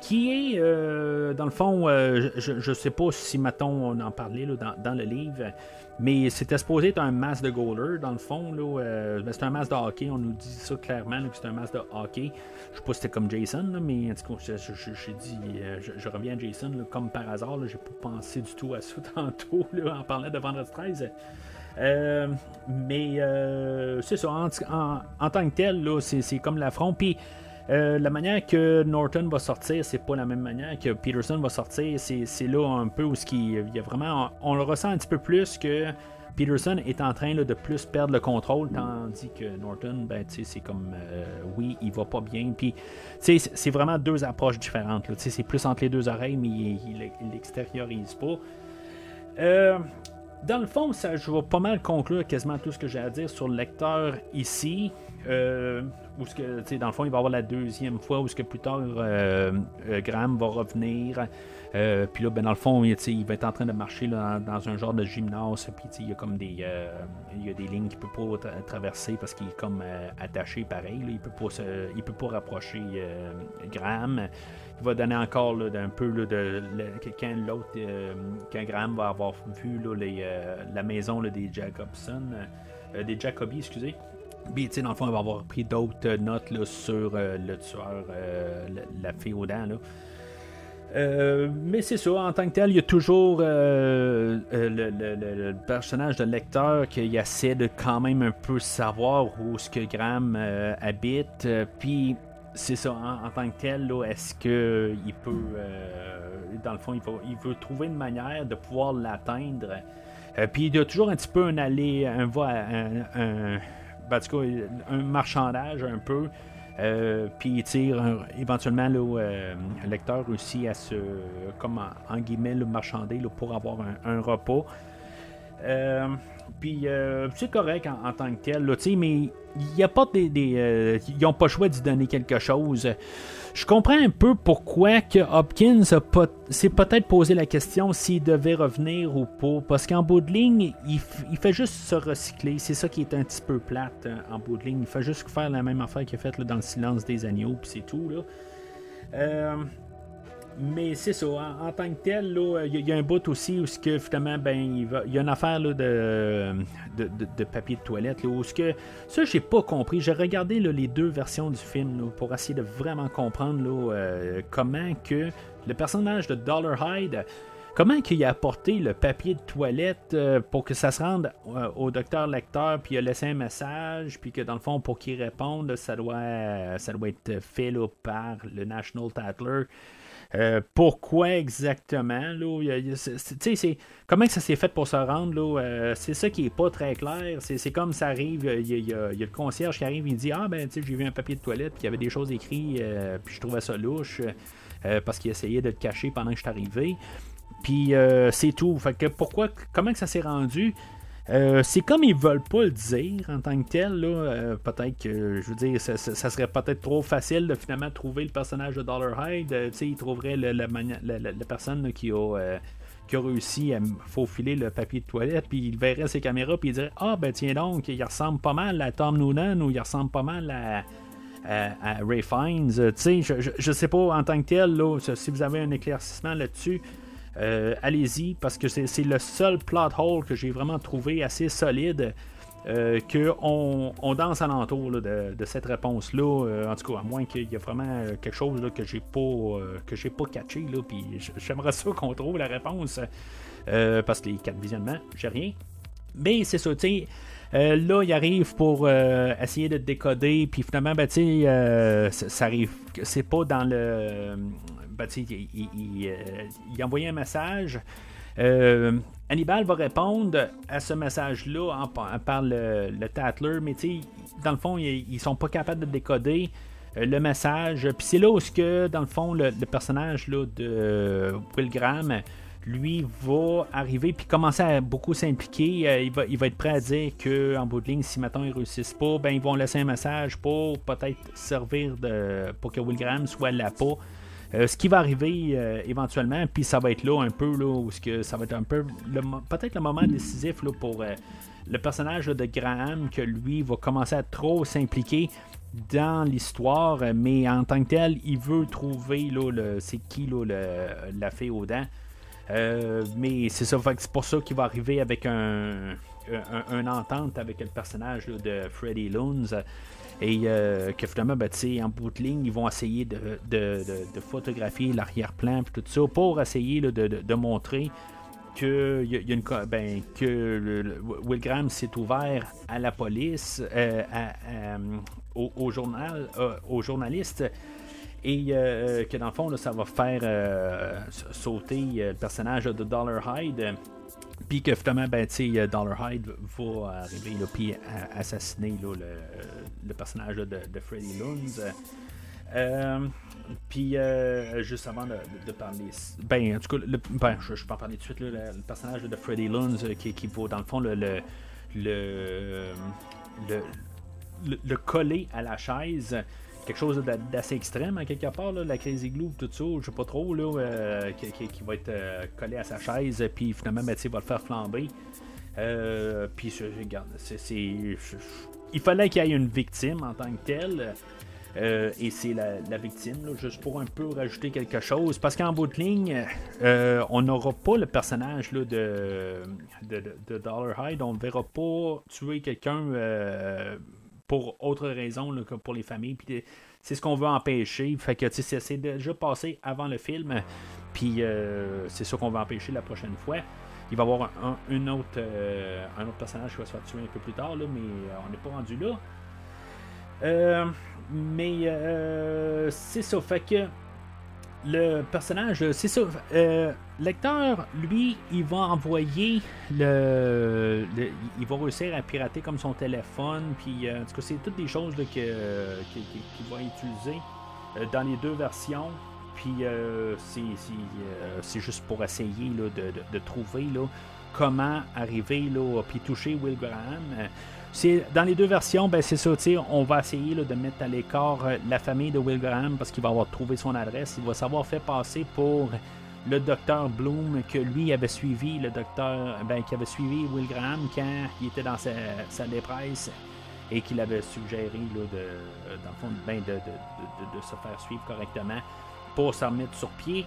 qui est, dans le fond, je, je sais pas si, mettons, on en parlait là, dans, le livre, mais c'était supposé être un masque de goaler, dans le fond. Là, euh, ben, c'est un masque de hockey, on nous dit ça clairement, que c'est un masque de hockey. Je sais pas si c'était comme Jason, mais en tout cas, dit, euh, je, reviens à Jason, comme par hasard, j'ai pas pensé du tout à ça tantôt, en parlant de Vendredi 13. Euh, mais c'est ça, en, tant que tel, c'est, comme l'affront. Puis la manière que Norton va sortir, c'est pas la même manière que Peterson va sortir. C'est, là un peu où il y a vraiment. On, le ressent un petit peu plus que Peterson est en train de plus perdre le contrôle, tandis que Norton, ben, c'est comme oui, il va pas bien. Puis c'est vraiment deux approches différentes. C'est plus entre les deux oreilles, mais il l'extériorise pas. dans le fond, ça, je vais pas mal conclure quasiment tout ce que j'ai à dire sur le lecteur ici. Euh, où ce que, dans le fond, il va avoir la deuxième fois où ce que plus tard euh, euh, Graham va revenir. puis là, ben, dans le fond, il, il, va être en train de marcher dans, un genre de gymnase. Puis il y a comme des, il y a des lignes qu'il peut pas traverser parce qu'il est comme attaché pareil. il peut pas il peut pas rapprocher Graham. Il va donner encore un peu de quand l'autre, quand Graham va avoir vu la maison des Jacobson, des Jacobi, excusez. Puis, dans le fond, elle va avoir pris d'autres notes là, sur euh, le tueur, euh, la, fille aux dents. Là. Euh, mais c'est ça, en tant que tel, il y a toujours le, personnage de lecteur qui essaie de quand même un peu savoir où ce que Graham habite. Puis c'est ça, en, tant que tel, est-ce qu'il peut, dans le fond, il, il, veut trouver une manière de pouvoir l'atteindre. puis il y a toujours un petit peu un aller, un, un, un ben, en tout cas, un marchandage un peu. Euh, puis il tire éventuellement euh, le lecteur aussi à se, comme en, guillemets, le marchander pour avoir un, repas. Euh, puis c'est correct en, tant que tel, mais il n'y a pas des. ils n'ont pas le choix d'y donner quelque chose. Je comprends un peu pourquoi que Hopkins s'est peut-être posé la question s'il devait revenir ou pas. Parce qu'en bout de ligne, il, fait juste se recycler. C'est ça qui est un petit peu plate euh, en bout de ligne. Il fait juste faire la même affaire qu'il a faite dans le silence des agneaux, puis c'est tout. Là. Euh, mais c'est ça, en, tant que tel, il y, a un bout aussi où ce que finalement, ben, il, y a une affaire de, de, papier de toilette. Là, où ce que, ça, j'ai pas compris. J'ai regardé les deux versions du film pour essayer de vraiment comprendre euh, comment que le personnage de Dollar Hyde comment qu'il a apporté le papier de toilette euh, pour que ça se rende euh, au docteur lecteur, puis il a laissé un message, puis que dans le fond, pour qu'il réponde, ça doit, ça doit être fait par le National Tatler. Euh, pourquoi exactement? comment ça s'est fait pour se rendre? Là, euh, c'est ça qui est pas très clair. C'est, comme ça arrive, il y, a, le concierge qui arrive, il dit Ah ben j'ai vu un papier de toilette, puis il y avait des choses écrites, euh, puis je trouvais ça louche, parce qu'il essayait de le cacher pendant que je suis arrivé. Puis c'est tout. Fait que pourquoi, comment ça s'est rendu? Euh, c'est comme ils veulent pas le dire en tant que tel. Euh, peut-être que, je veux dire, ça, serait peut-être trop facile de finalement trouver le personnage de Dollar Hyde. Euh, ils trouveraient la, personne qui a qui a réussi à faufiler le papier de toilette, puis il verrait ses caméras, puis il dirait Ah, ben tiens donc, il ressemble pas mal à Tom Noonan ou il ressemble pas mal à, Ray Fiennes. je, je, sais pas en tant que tel, là, si vous avez un éclaircissement là-dessus, euh, allez-y, parce que c'est le seul plot hole que j'ai vraiment trouvé assez solide. Euh, qu'on on danse alentour de, de, cette réponse-là. Euh, en tout cas, à moins qu'il y ait vraiment quelque chose là, que j'ai pas que j'ai pas catché. Là, puis j'aimerais ça qu'on trouve la réponse. parce que les quatre visionnements, j'ai rien. Mais c'est ça, tu sais. là, il arrive pour essayer de décoder, puis finalement, ben, tu sais, ça arrive. C'est pas dans le ben, il, euh, il, envoyait un message. Euh, Hannibal va répondre à ce message-là en, par le, le Tatler, mais dans le fond, ils, sont pas capables de décoder euh, le message. Puis c'est là où, que, dans le fond, le, personnage là, de Will Graham, lui, va arriver puis commencer à beaucoup s'impliquer. il, va, il va être prêt à dire qu'en bout de ligne, si maintenant ils réussissent pas, ben, ils vont laisser un message pour peut-être servir de, pour que Will Graham soit là pas euh, ce qui va arriver euh, éventuellement, puis ça va être là un peu, là, où que ça va être un peu peut-être le moment décisif là, pour euh, le personnage de Graham, que lui va commencer à trop s'impliquer dans l'histoire, mais en tant que tel, il veut trouver c'est qui là, le, la fée aux dents. mais c'est ça, c'est pour ça qu'il va arriver avec un, un, entente avec le personnage de Freddy Loons. Et euh, que finalement, ben, en bout de ligne, ils vont essayer de, photographier l'arrière-plan tout ça pour essayer de, montrer que, y a une, ben, que Will Graham s'est ouvert à la police, euh, au, journal, euh, aux journalistes. Et que dans le fond ça va faire sauter le personnage de Dollar Hyde. Puis que finalement, ben, euh, Dollar Hyde va arriver puis assassiner le, personnage de, Freddy Loons. Euh, puis euh, juste avant de, parler, ben en tout cas, ben, je, je, peux en parler tout de suite. le, personnage de Freddy Loons qui, qui vaut dans le fond le, le, le, le coller à la chaise quelque chose d'assez extrême, en quelque part, la Crazy Glue, tout ça, je sais pas trop, là, euh, qui, va être euh, collé à sa chaise, puis finalement, ben, va le faire flamber. Euh, puis, regarde, c'est, il fallait qu'il y ait une victime en tant que telle. et c'est la, victime, juste pour un peu rajouter quelque chose. Parce qu'en bout de ligne, on n'aura pas le personnage là, de, de, Dollar Hyde. On ne verra pas tuer quelqu'un pour autre raison que pour les familles. Puis c'est ce qu'on veut empêcher. Fait que c'est déjà passé avant le film. Puis euh, c'est ça qu'on va empêcher la prochaine fois. Il va y avoir un, autre, euh, un autre personnage qui va se faire tuer un peu plus tard, là, mais euh, on n'est pas rendu là. mais c'est ça. Fait que le personnage, c'est ça. Euh, Lecteur, lui, il va envoyer le, Il va réussir à pirater comme son téléphone. Puis, euh, en tout cas, c'est toutes des choses qu'il va utiliser euh, dans les deux versions. Puis, euh, c'est juste pour essayer là, de, trouver là, comment arriver là, puis toucher Will Graham dans les deux versions, ben c'est ça, on va essayer de mettre à l'écart euh, la famille de Will Graham parce qu'il va avoir trouvé son adresse. Il va savoir faire passer pour le docteur Bloom que lui avait suivi, le docteur, ben, qui avait suivi Will Graham quand il était dans sa, dépresse et qu'il avait suggéré là, euh, dans le fond, ben, de, se faire suivre correctement pour s'en mettre sur pied.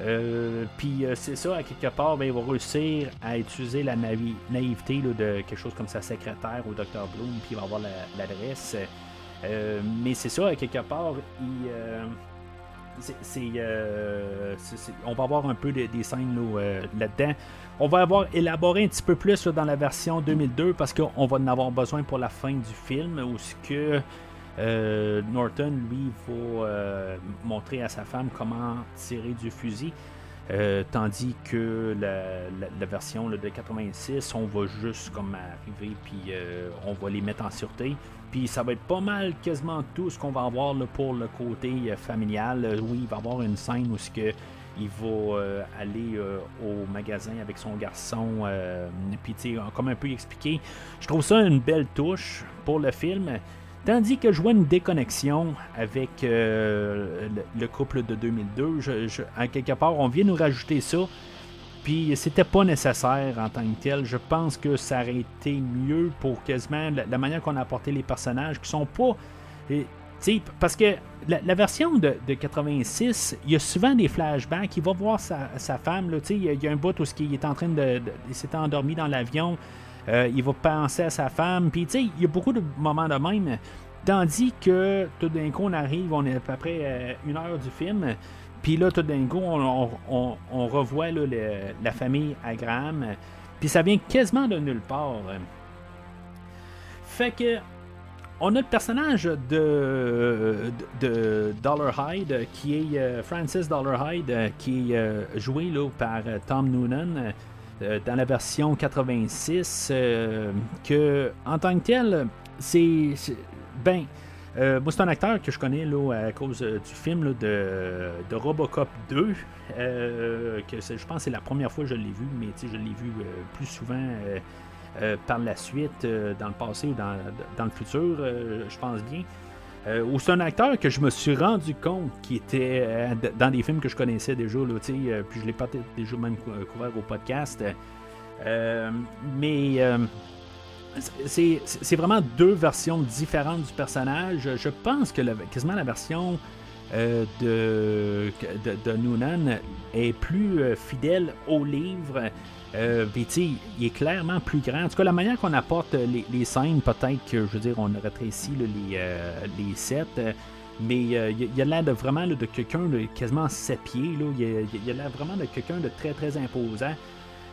Euh, puis euh, c'est ça, à quelque part, ben, il va réussir à utiliser la naïveté de quelque chose comme sa secrétaire au Dr. Bloom, puis il va avoir l'adresse. Euh, mais c'est ça, à quelque part, il, on va avoir un peu des, scènes là-dedans. on va avoir élaboré un petit peu plus dans la version 2002 parce qu'on va en avoir besoin pour la fin du film, où ce que euh, Norton, lui, va euh, montrer à sa femme comment tirer du fusil. Euh, tandis que la, version de 86, on va juste comme arriver, puis on va les mettre en sûreté. Puis ça va être pas mal quasiment tout ce qu'on va avoir pour le côté familial. oui, il va avoir une scène où ce que il va aller au magasin avec son garçon, puis comme un peu expliqué. Je trouve ça une belle touche pour le film. Tandis que je vois une déconnexion avec euh, le, couple de 2002. Je, à quelque part, on vient nous rajouter ça. Puis c'était pas nécessaire en tant que tel. Je pense que ça aurait été mieux pour quasiment la, manière qu'on a apporté les personnages qui sont pas. sais, parce que la, version de, 86, il y a souvent des flashbacks. Il va voir sa, femme. Il, y a, il y a un bout où il est en train de. il s'est endormi dans l'avion. Euh, il va penser à sa femme. Puis, il y a beaucoup de moments de même. Tandis que tout d'un coup, on arrive, on est à peu près euh, une heure du film. Puis là, tout d'un coup, on, revoit la famille à Graham. Puis ça vient quasiment de nulle part. Fait que on a le personnage de, de, Dollar Hyde, qui est euh, Francis Dollar Hyde, qui est joué là, par Tom Noonan dans la version 86. que en tant que tel, c'est. Ben. moi, c'est un acteur que je connais là, à cause du film de, de, Robocop 2. que je pense que c'est la première fois que je l'ai vu, mais je l'ai vu plus souvent euh, par la suite, euh, dans le passé ou dans, le futur, euh, je pense bien. Ou c'est un acteur que je me suis rendu compte qui était dans des films que je connaissais déjà, là, puis je l'ai pas déjà même couvert au podcast. mais c'est vraiment deux versions différentes du personnage. Je pense que quasiment la version de, de, de, Noonan est plus fidèle au livre. Euh, il est clairement plus grand. En tout cas, la manière qu'on apporte les, scènes, peut-être que, je veux dire, on rétrécit les, euh, les sets. Euh, mais euh, il y a l'air vraiment de quelqu'un de quasiment 7 pieds. Il y a, l'air vraiment de quelqu'un de très très imposant.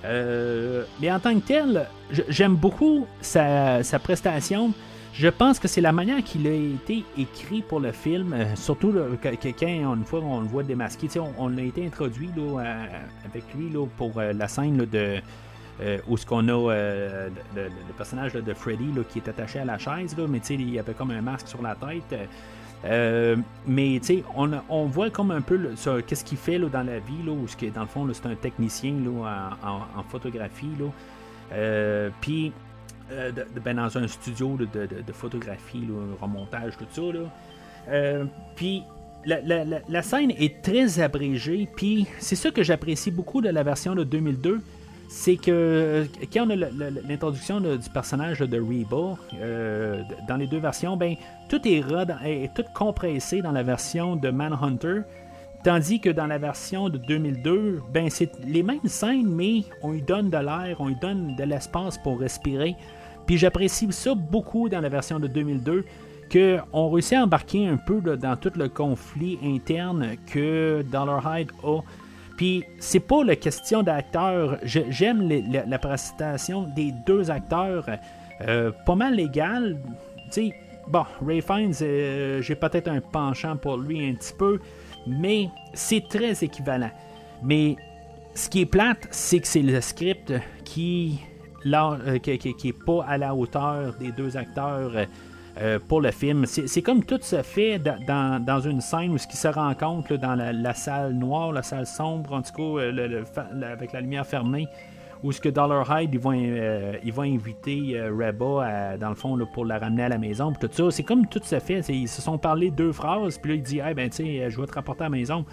mais en tant que tel, j'aime beaucoup sa prestation. Je pense que c'est la manière qu'il a été écrit pour le film, euh, surtout quand une fois on le voit démasqué, on, a été introduit là, avec lui là, pour euh, la scène de euh, où ce qu'on a le, personnage de Freddy qui est attaché à la chaise, là, mais il avait comme un masque sur la tête. mais on, on voit comme un peu qu'est-ce qu'il fait là, dans la vie, là, où dans le fond c'est un technicien là, en, en, photographie. Puis euh, ben, dans un studio de, photographie, remontage, tout ça. Euh, puis la, scène est très abrégée, puis c'est ça que j'apprécie beaucoup de la version de 2002. C'est que euh, quand on a l'introduction du personnage de Reba dans les deux versions, ben tout est, est tout compressé dans la version de Manhunter. Tandis que dans la version de 2002, ben c'est les mêmes scènes, mais on lui donne de l'air, on lui donne de l'espace pour respirer. Puis j'apprécie ça beaucoup dans la version de 2002, qu'on réussit à embarquer un peu dans tout le conflit interne que Dollar Hyde a. Puis c'est pas la question d'acteur. J'aime la, prestation des deux acteurs. Euh, pas mal légal. Tu sais, bon, Ray Fiennes, euh, j'ai peut-être un penchant pour lui un petit peu, mais c'est très équivalent. Mais ce qui est plate, c'est que c'est le script qui euh, qui, qui, est pas à la hauteur des deux acteurs euh, euh, pour le film. C'est comme tout se fait dans, dans, une scène où ce qui se rencontre dans la, salle noire, la salle sombre, en tout cas avec la lumière fermée, où ce que Dollar Hyde ils vont, ils vont inviter Reba dans le fond pour la ramener à la maison, tout ça. C'est comme tout se fait. Ils se sont parlé deux phrases, puis là il dit, hey, ben tu je vais te rapporter à la maison.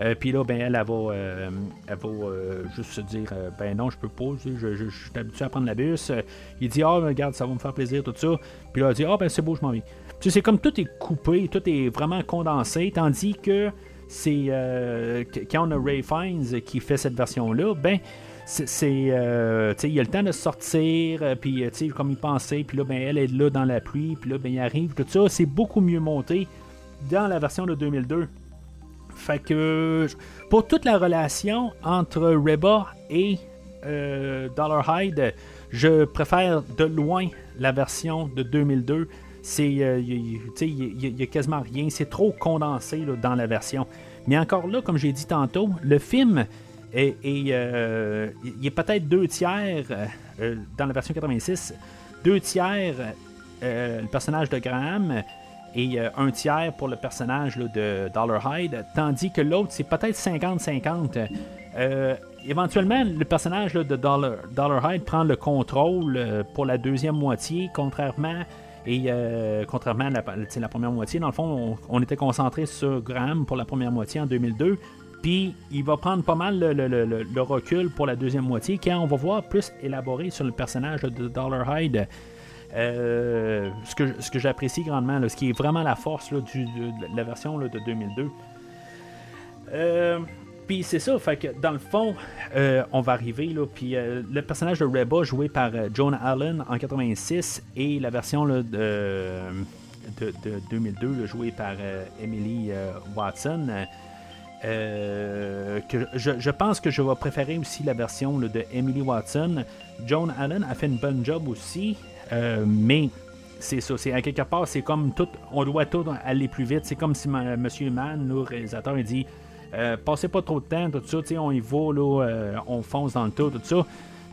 Euh, puis là, ben, elle, va, euh, elle va euh, juste se dire Ben non, je peux pas, je, suis habitué à prendre la bus. il dit Ah, regarde, ça va me faire plaisir, tout ça. Puis là, elle dit Ah, ben c'est beau, je m'en vais. Tu sais, c'est comme tout est coupé, tout est vraiment condensé, tandis que c'est quand on a Ray Fiennes qui fait cette version-là, ben c'est il a le temps de sortir puis comme il pensait puis là ben elle est là dans la pluie puis là ben il arrive tout ça c'est beaucoup mieux monté dans la version de 2002 fait que pour toute la relation entre Reba et euh, Dollar Hyde, je préfère de loin la version de 2002. C'est, euh, il n'y a, quasiment rien. C'est trop condensé dans la version. Mais encore là, comme j'ai dit tantôt, le film est, euh, il est peut-être deux tiers dans la version 86, deux tiers le personnage de Graham et euh, un tiers pour le personnage de Dollar Hyde, tandis que l'autre, c'est peut-être 50-50. Euh, éventuellement, le personnage de Dollar, Dollar, Hyde prend le contrôle euh, pour la deuxième moitié, contrairement et contrairement à la, première moitié. Dans le fond, on, était concentré sur Graham pour la première moitié en 2002. Puis il va prendre pas mal le, recul pour la deuxième moitié, quand on va voir plus élaboré sur le personnage de Dollar Hyde ce que, ce que j'apprécie grandement, ce qui est vraiment la force de, la version de 2002. puis c'est ça, fait que dans le fond, on va arriver, là, puis le personnage de Reba joué par Jonah Allen en 86 et la version de, de, 2002 joué par Emily Watson. Euh, que je, pense que je vais préférer aussi la version de Emily Watson. John Allen a fait une bonne job aussi, euh, mais c'est ça. C'est quelque part, c'est comme tout. On doit tout aller plus vite. C'est comme si Monsieur Mann, le réalisateur, il dit euh, passez pas trop de temps, tout ça. On y va, là, on fonce dans le tout, tout ça.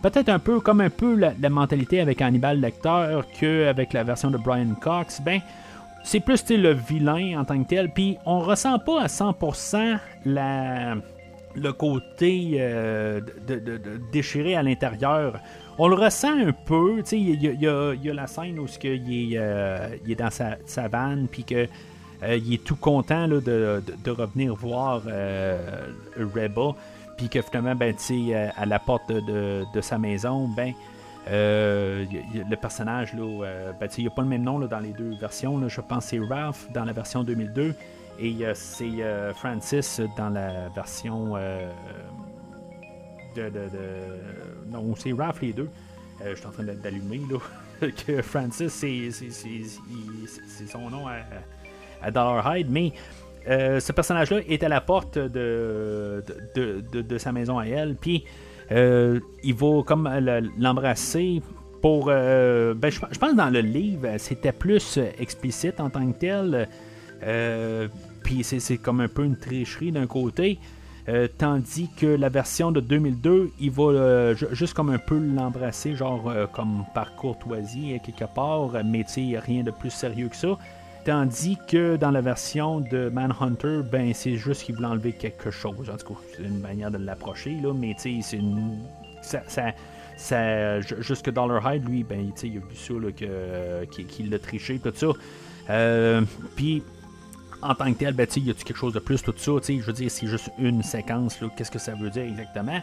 Peut-être un peu comme un peu la, mentalité avec Hannibal Lecter qu'avec la version de Brian Cox. Ben, c'est plus le vilain en tant que tel. Puis on ressent pas à 100% la, le côté euh, déchiré à l'intérieur. On le ressent un peu. Il y, a la scène où il est, euh, il est dans sa, vanne, puis que euh, il est tout content de, revenir voir Reba, puis que finalement, ben, à la porte de, sa maison, ben, euh, le personnage, là, euh, ben, il n'y a pas le même nom dans les deux versions. Je pense que c'est Ralph dans la version 2002 et c'est euh, Francis dans la version de, Non, c'est Ralph les deux. je suis en train d'allumer que Francis, c'est son nom à, à Dollar Hyde, mais ce personnage-là est à la porte de, sa maison à elle. Puis euh, il va comme l'embrasser pour. Euh, ben, je, pense que dans le livre, c'était plus explicite en tant que tel. Euh, puis c'est comme un peu une tricherie d'un côté. Tandis que la version de 2002, il va juste comme un peu l'embrasser, genre comme par courtoisie quelque part, mais tu rien de plus sérieux que ça. Tandis que dans la version de Manhunter, ben c'est juste qu'il voulait enlever quelque chose. En tout cas, c'est une manière de l'approcher, là, mais tu c'est une. Ça, ça, jusque Dollar Hyde, lui, ben, il a vu ça, qu'il l'a triché, tout ça. Euh, puis, en tant que tel, ben, y a-tu quelque chose de plus, tout ça, je veux dire, c'est juste une séquence, qu'est-ce que ça veut dire exactement?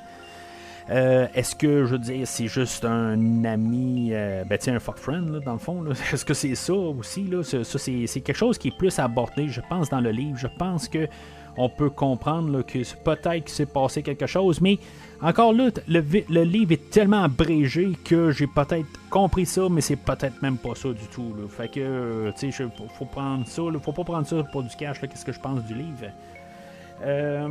Euh, est-ce que, je veux dire, c'est juste un ami, euh, ben tiens, un fuck friend, dans le fond? Est-ce que c'est ça aussi? Là? Ça, c'est, quelque chose qui est plus abordé, je pense, dans le livre. Je pense que on peut comprendre que peut-être qu'il s'est passé quelque chose, mais encore là, le, livre est tellement abrégé que j'ai peut-être compris ça, mais c'est peut-être même pas ça du tout. Fait que, euh, tu sais, faut prendre ça, faut pas prendre ça pour du cash, qu'est-ce que je pense du livre? Euh,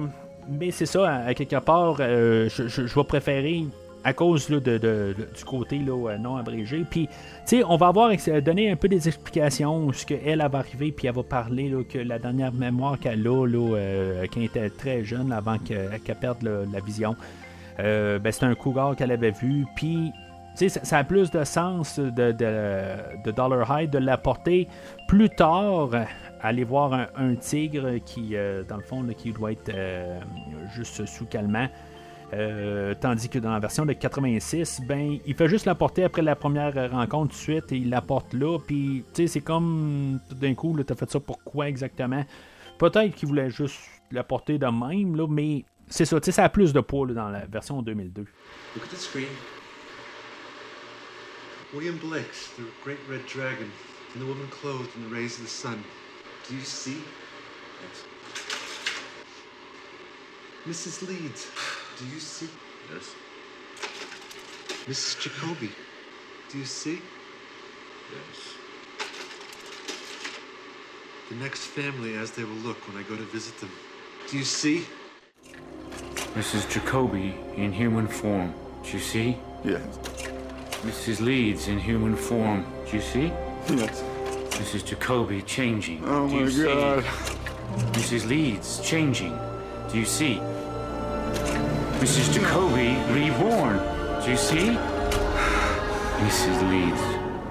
mais c'est ça, à, quelque part, euh, je, vais préférer à cause de, du côté là, non abrégé. Puis, tu sais, on va avoir donné un peu des explications, ce qu'elle va arriver, puis elle va parler que la dernière mémoire qu'elle a, là, euh, quand elle était très jeune, avant qu'elle perde la vision, euh, ben, c'était un cougar qu'elle avait vu. Puis, sais, ça, a plus de sens de, Dollar High de l'apporter plus tard aller voir un, tigre qui, euh, dans le fond, qui doit être euh, juste sous calmant. Euh, tandis que dans la version de 86, ben, il fait juste l'apporter après la première rencontre tout de suite et il l'apporte là. Puis, tu sais, c'est comme tout d'un coup, tu as fait ça pourquoi exactement? Peut-être qu'il voulait juste l'apporter de même, là, mais c'est ça, tu sais, ça a plus de poids dans la version 2002. Look at the screen. William Blix, the great red dragon, and the woman clothed in the rays of the sun. Do you see? Mrs. Leeds, do you see? Yes. Mrs. Jacoby, do you see? Yes. The next family as they will look when I go to visit them. Do you see? Mrs. Jacoby in human form. Do you see? Yes. Mrs. Leeds in human form. Do you see? Yes. Mrs. Jacoby changing. Oh Do my you God. See? Mrs. Leeds changing. Do you see? Mrs. Jacoby reborn. Do you see? Mrs. Leeds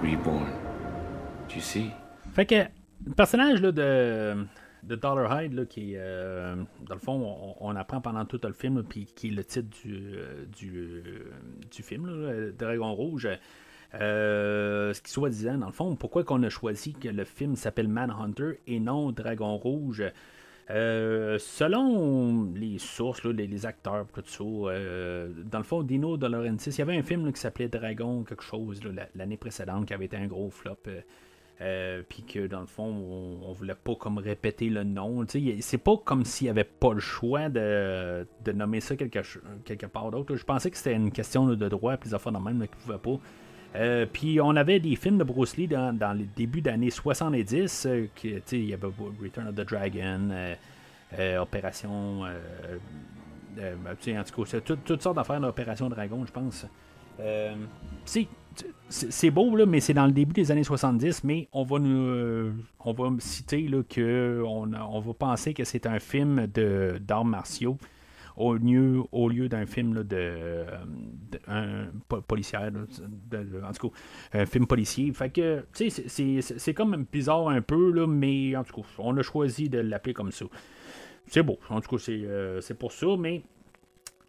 reborn. Do you see? Fait que le personnage là, de, de Dollar Hyde, là, qui euh, dans le fond, on, apprend pendant tout le film, puis qui est le titre du, euh, du, euh, du film, là, Dragon Rouge. Ce qui soit disant, dans le fond, pourquoi qu'on a choisi que le film s'appelle Manhunter et non Dragon Rouge? Euh, selon les sources, les, acteurs, tout ça, dans le fond, Dino De Laurentiis, il y avait un film qui s'appelait Dragon, quelque chose, l'année précédente, qui avait été un gros flop. puis que dans le fond, on, voulait pas comme répéter le nom. C'est pas comme s'il n'y avait pas le choix de, nommer ça quelque, part d'autre. Je pensais que c'était une question de droit, puis des affaires de même, qu'ils pouvaient pas. Euh, puis on avait des films de Bruce Lee dans, dans les débuts d'années 70. Euh, qui, il y avait Return of the Dragon, euh, Opération. Ben, en tout cas, toutes sortes d'affaires d'Opération Dragon, je pense. c'est beau, là, mais c'est dans le début des années 70, mais on va nous on va citer là, que on, on va penser que c'est un film d'arts martiaux au lieu, au lieu d'un film de, un, policière, en tout cas, un film policier. Fait que, tu sais, c'est comme bizarre un peu, là, mais en tout cas, on a choisi de l'appeler comme ça. C'est beau, en tout cas, c'est euh, pour ça, mais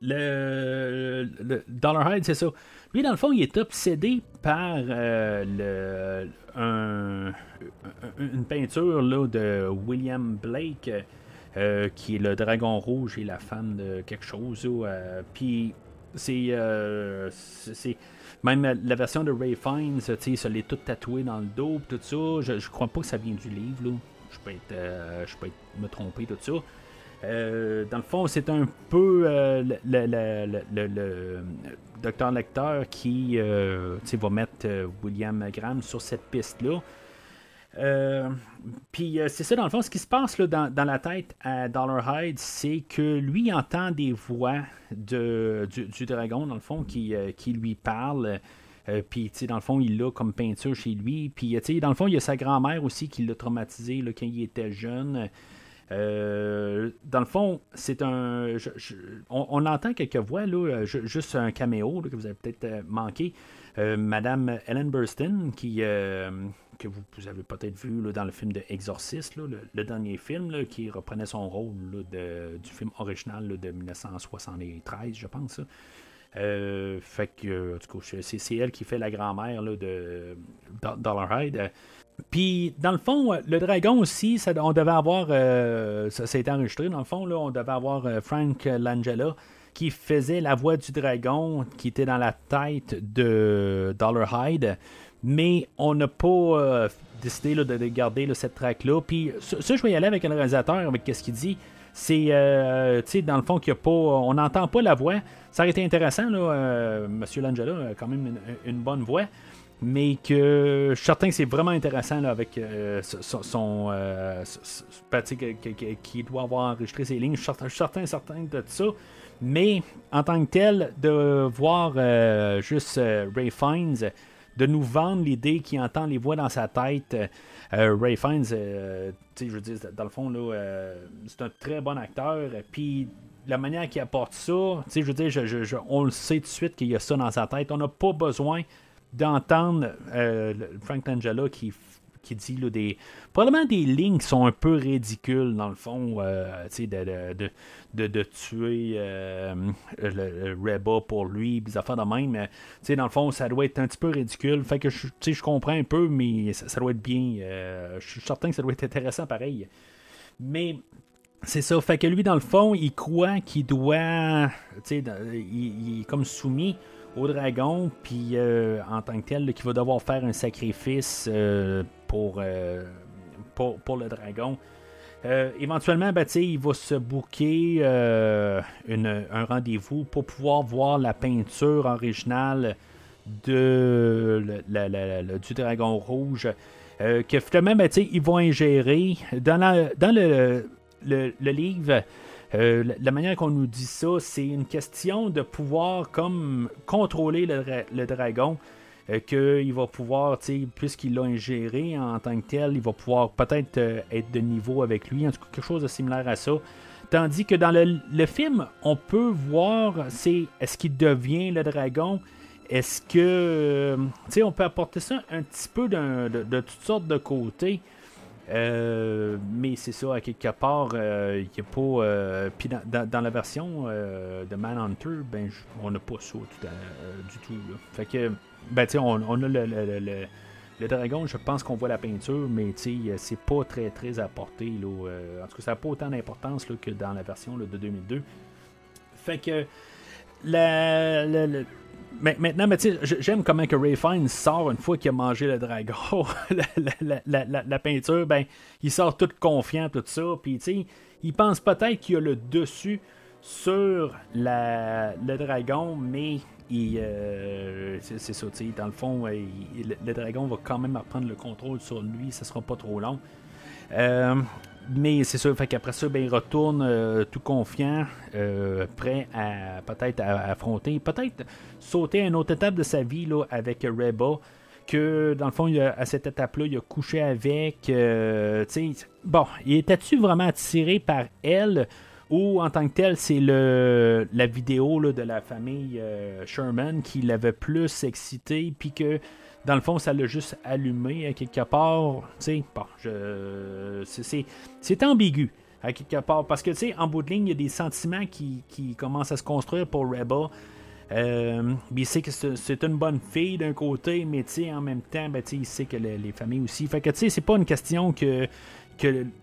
le, le Dollar c'est ça. Lui, dans le fond, il est obsédé par euh, le, une peinture là, de William Blake euh, qui est le dragon rouge et la femme de quelque chose. Euh, puis euh, c'est même la version de Ray Fiennes, tu sais, l'est tout tatoué dans le dos, tout ça. Je, je crois pas que ça vient du livre, là. Je peux être, je peux me tromper, tout ça. dans le fond, c'est un peu le, le, le, docteur lecteur qui va mettre William Graham sur cette piste-là. Euh, puis euh, c'est ça, dans le fond, ce qui se passe là, dans, la tête à Dollar Hyde, c'est que lui entend des voix de, du, dragon, dans le fond, qui, euh, qui lui parle. puis, dans le fond, il l'a comme peinture chez lui. Puis, dans le fond, il y a sa grand-mère aussi qui l'a traumatisé là, quand il était jeune. dans le fond, c'est un. on, entend quelques voix, là, juste un caméo que vous avez peut-être manqué. Madame Ellen Burstyn, qui, que vous, avez peut-être vu dans le film de Exorcist, le, dernier film qui reprenait son rôle du film original de 1973, je pense. Euh, fait que, c'est, elle qui fait la grand-mère de Dollarhide. Puis, dans le fond, le dragon aussi, on devait avoir, euh, ça, a été enregistré dans le fond, là, on devait avoir euh, Frank Langella qui faisait la voix du dragon qui était dans la tête de Dollarhide mais on n'a pas euh, décidé de, garder cette track-là. Puis ça, je vais y aller avec le réalisateur, avec ce qu'il dit. C'est, euh, tu sais, dans le fond, qu'il a pas, on n'entend pas la voix. Ça aurait été intéressant, là, euh, Monsieur Langella a quand même une, bonne voix. Mais que je suis certain que c'est vraiment intéressant là, avec son. son ben, qui doit avoir enregistré ses lignes. Je suis certain, certain, de ça. Mais en tant que tel, de voir juste Ray Fiennes de nous vendre l'idée qu'il entend les voix dans sa tête. Euh, Ray Fiennes, euh, je veux dire, dans le fond, là, euh, c'est un très bon acteur. Puis la manière qu'il apporte ça, je veux dire, on le sait tout de suite qu'il y a ça dans sa tête. On n'a pas besoin d'entendre Frank Langella qui qui dit là, des. Probablement des lignes qui sont un peu ridicules, dans le fond, euh, de, de, de, de, tuer euh, le, Reba pour lui, des affaires de même. Mais, dans le fond, ça doit être un petit peu ridicule. Fait que je, je comprends un peu, mais ça, doit être bien. Euh, je suis certain que ça doit être intéressant pareil. Mais. C'est ça, fait que lui, dans le fond, il croit qu'il doit. Il, il est comme soumis au dragon, puis en tant que tel, qu'il va devoir faire un sacrifice euh, pour, pour, le dragon. Euh, éventuellement, ben, il va se booker euh, un rendez-vous pour pouvoir voir la peinture originale de du dragon rouge. que finalement, ben, ils vont ingérer. Dans, dans le, le, livre, la manière qu'on nous dit ça, c'est une question de pouvoir comme contrôler le, dragon. Euh, qu'il va pouvoir, puisqu'il l'a ingéré en tant que tel, il va pouvoir peut-être euh, être de niveau avec lui, en tout cas quelque chose de similaire à ça. Tandis que dans le, film, on peut voir, c'est est-ce qu'il devient le dragon, est-ce que, euh, tu sais, on peut apporter ça un petit peu de, toutes sortes de côtés. Mais c'est ça, à quelque part, il n'y a pas. puis dans, la version de Manhunter, ben, on n'a pas ça du tout. Fait que ben, on, on, a le, le dragon, je pense qu'on voit la peinture, mais c'est pas très très apporté. Là, en tout cas, ça n'a pas autant d'importance que dans la version de 2002. Fait que mais maintenant, mais j'aime comment que Ray Fine sort une fois qu'il a mangé le dragon, la, peinture, ben, il sort tout confiant, tout ça, puis il pense peut-être qu'il a le dessus sur le dragon, mais il, euh, c'est ça, dans le fond, euh, le, dragon va quand même reprendre le contrôle sur lui, ça sera pas trop long. Euh, mais c'est sûr, fait qu'après ça, ben, il retourne euh, tout confiant, euh, prêt à peut-être à, affronter, peut-être sauter à une autre étape de sa vie là, avec Reba. Que dans le fond, à cette étape-là, il a couché avec. Euh, bon, il était-tu vraiment attiré par elle ou en tant que tel, c'est le la vidéo de la famille Sherman qui l'avait plus excité, puis que dans le fond, ça l'a juste allumé à quelque part. Tu c'est, ambigu à quelque part. Parce que, tu sais, en bout de ligne, il y a des sentiments qui, commencent à se construire pour Reba. Euh, il sait que c'est, une bonne fille d'un côté, mais en même temps, ben, il sait que les familles aussi. Fait que tu sais, c'est pas une question que,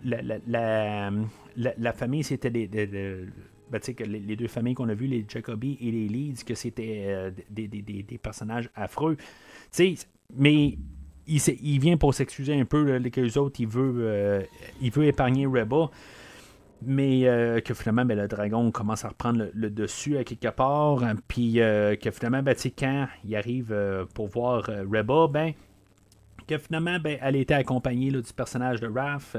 la, famille, c'était des. ben, les, deux familles qu'on a vues, les Jacobi et les Leeds, que c'était euh, des, personnages affreux mais il, il, vient pour s'excuser un peu, les que autres, il veut, euh, il veut épargner Reba. Mais euh, que finalement, ben, le dragon commence à reprendre le, dessus à quelque part. Puis euh, que finalement, ben, quand il arrive pour voir Reba, ben, que finalement, ben, elle était accompagnée du personnage de Raph.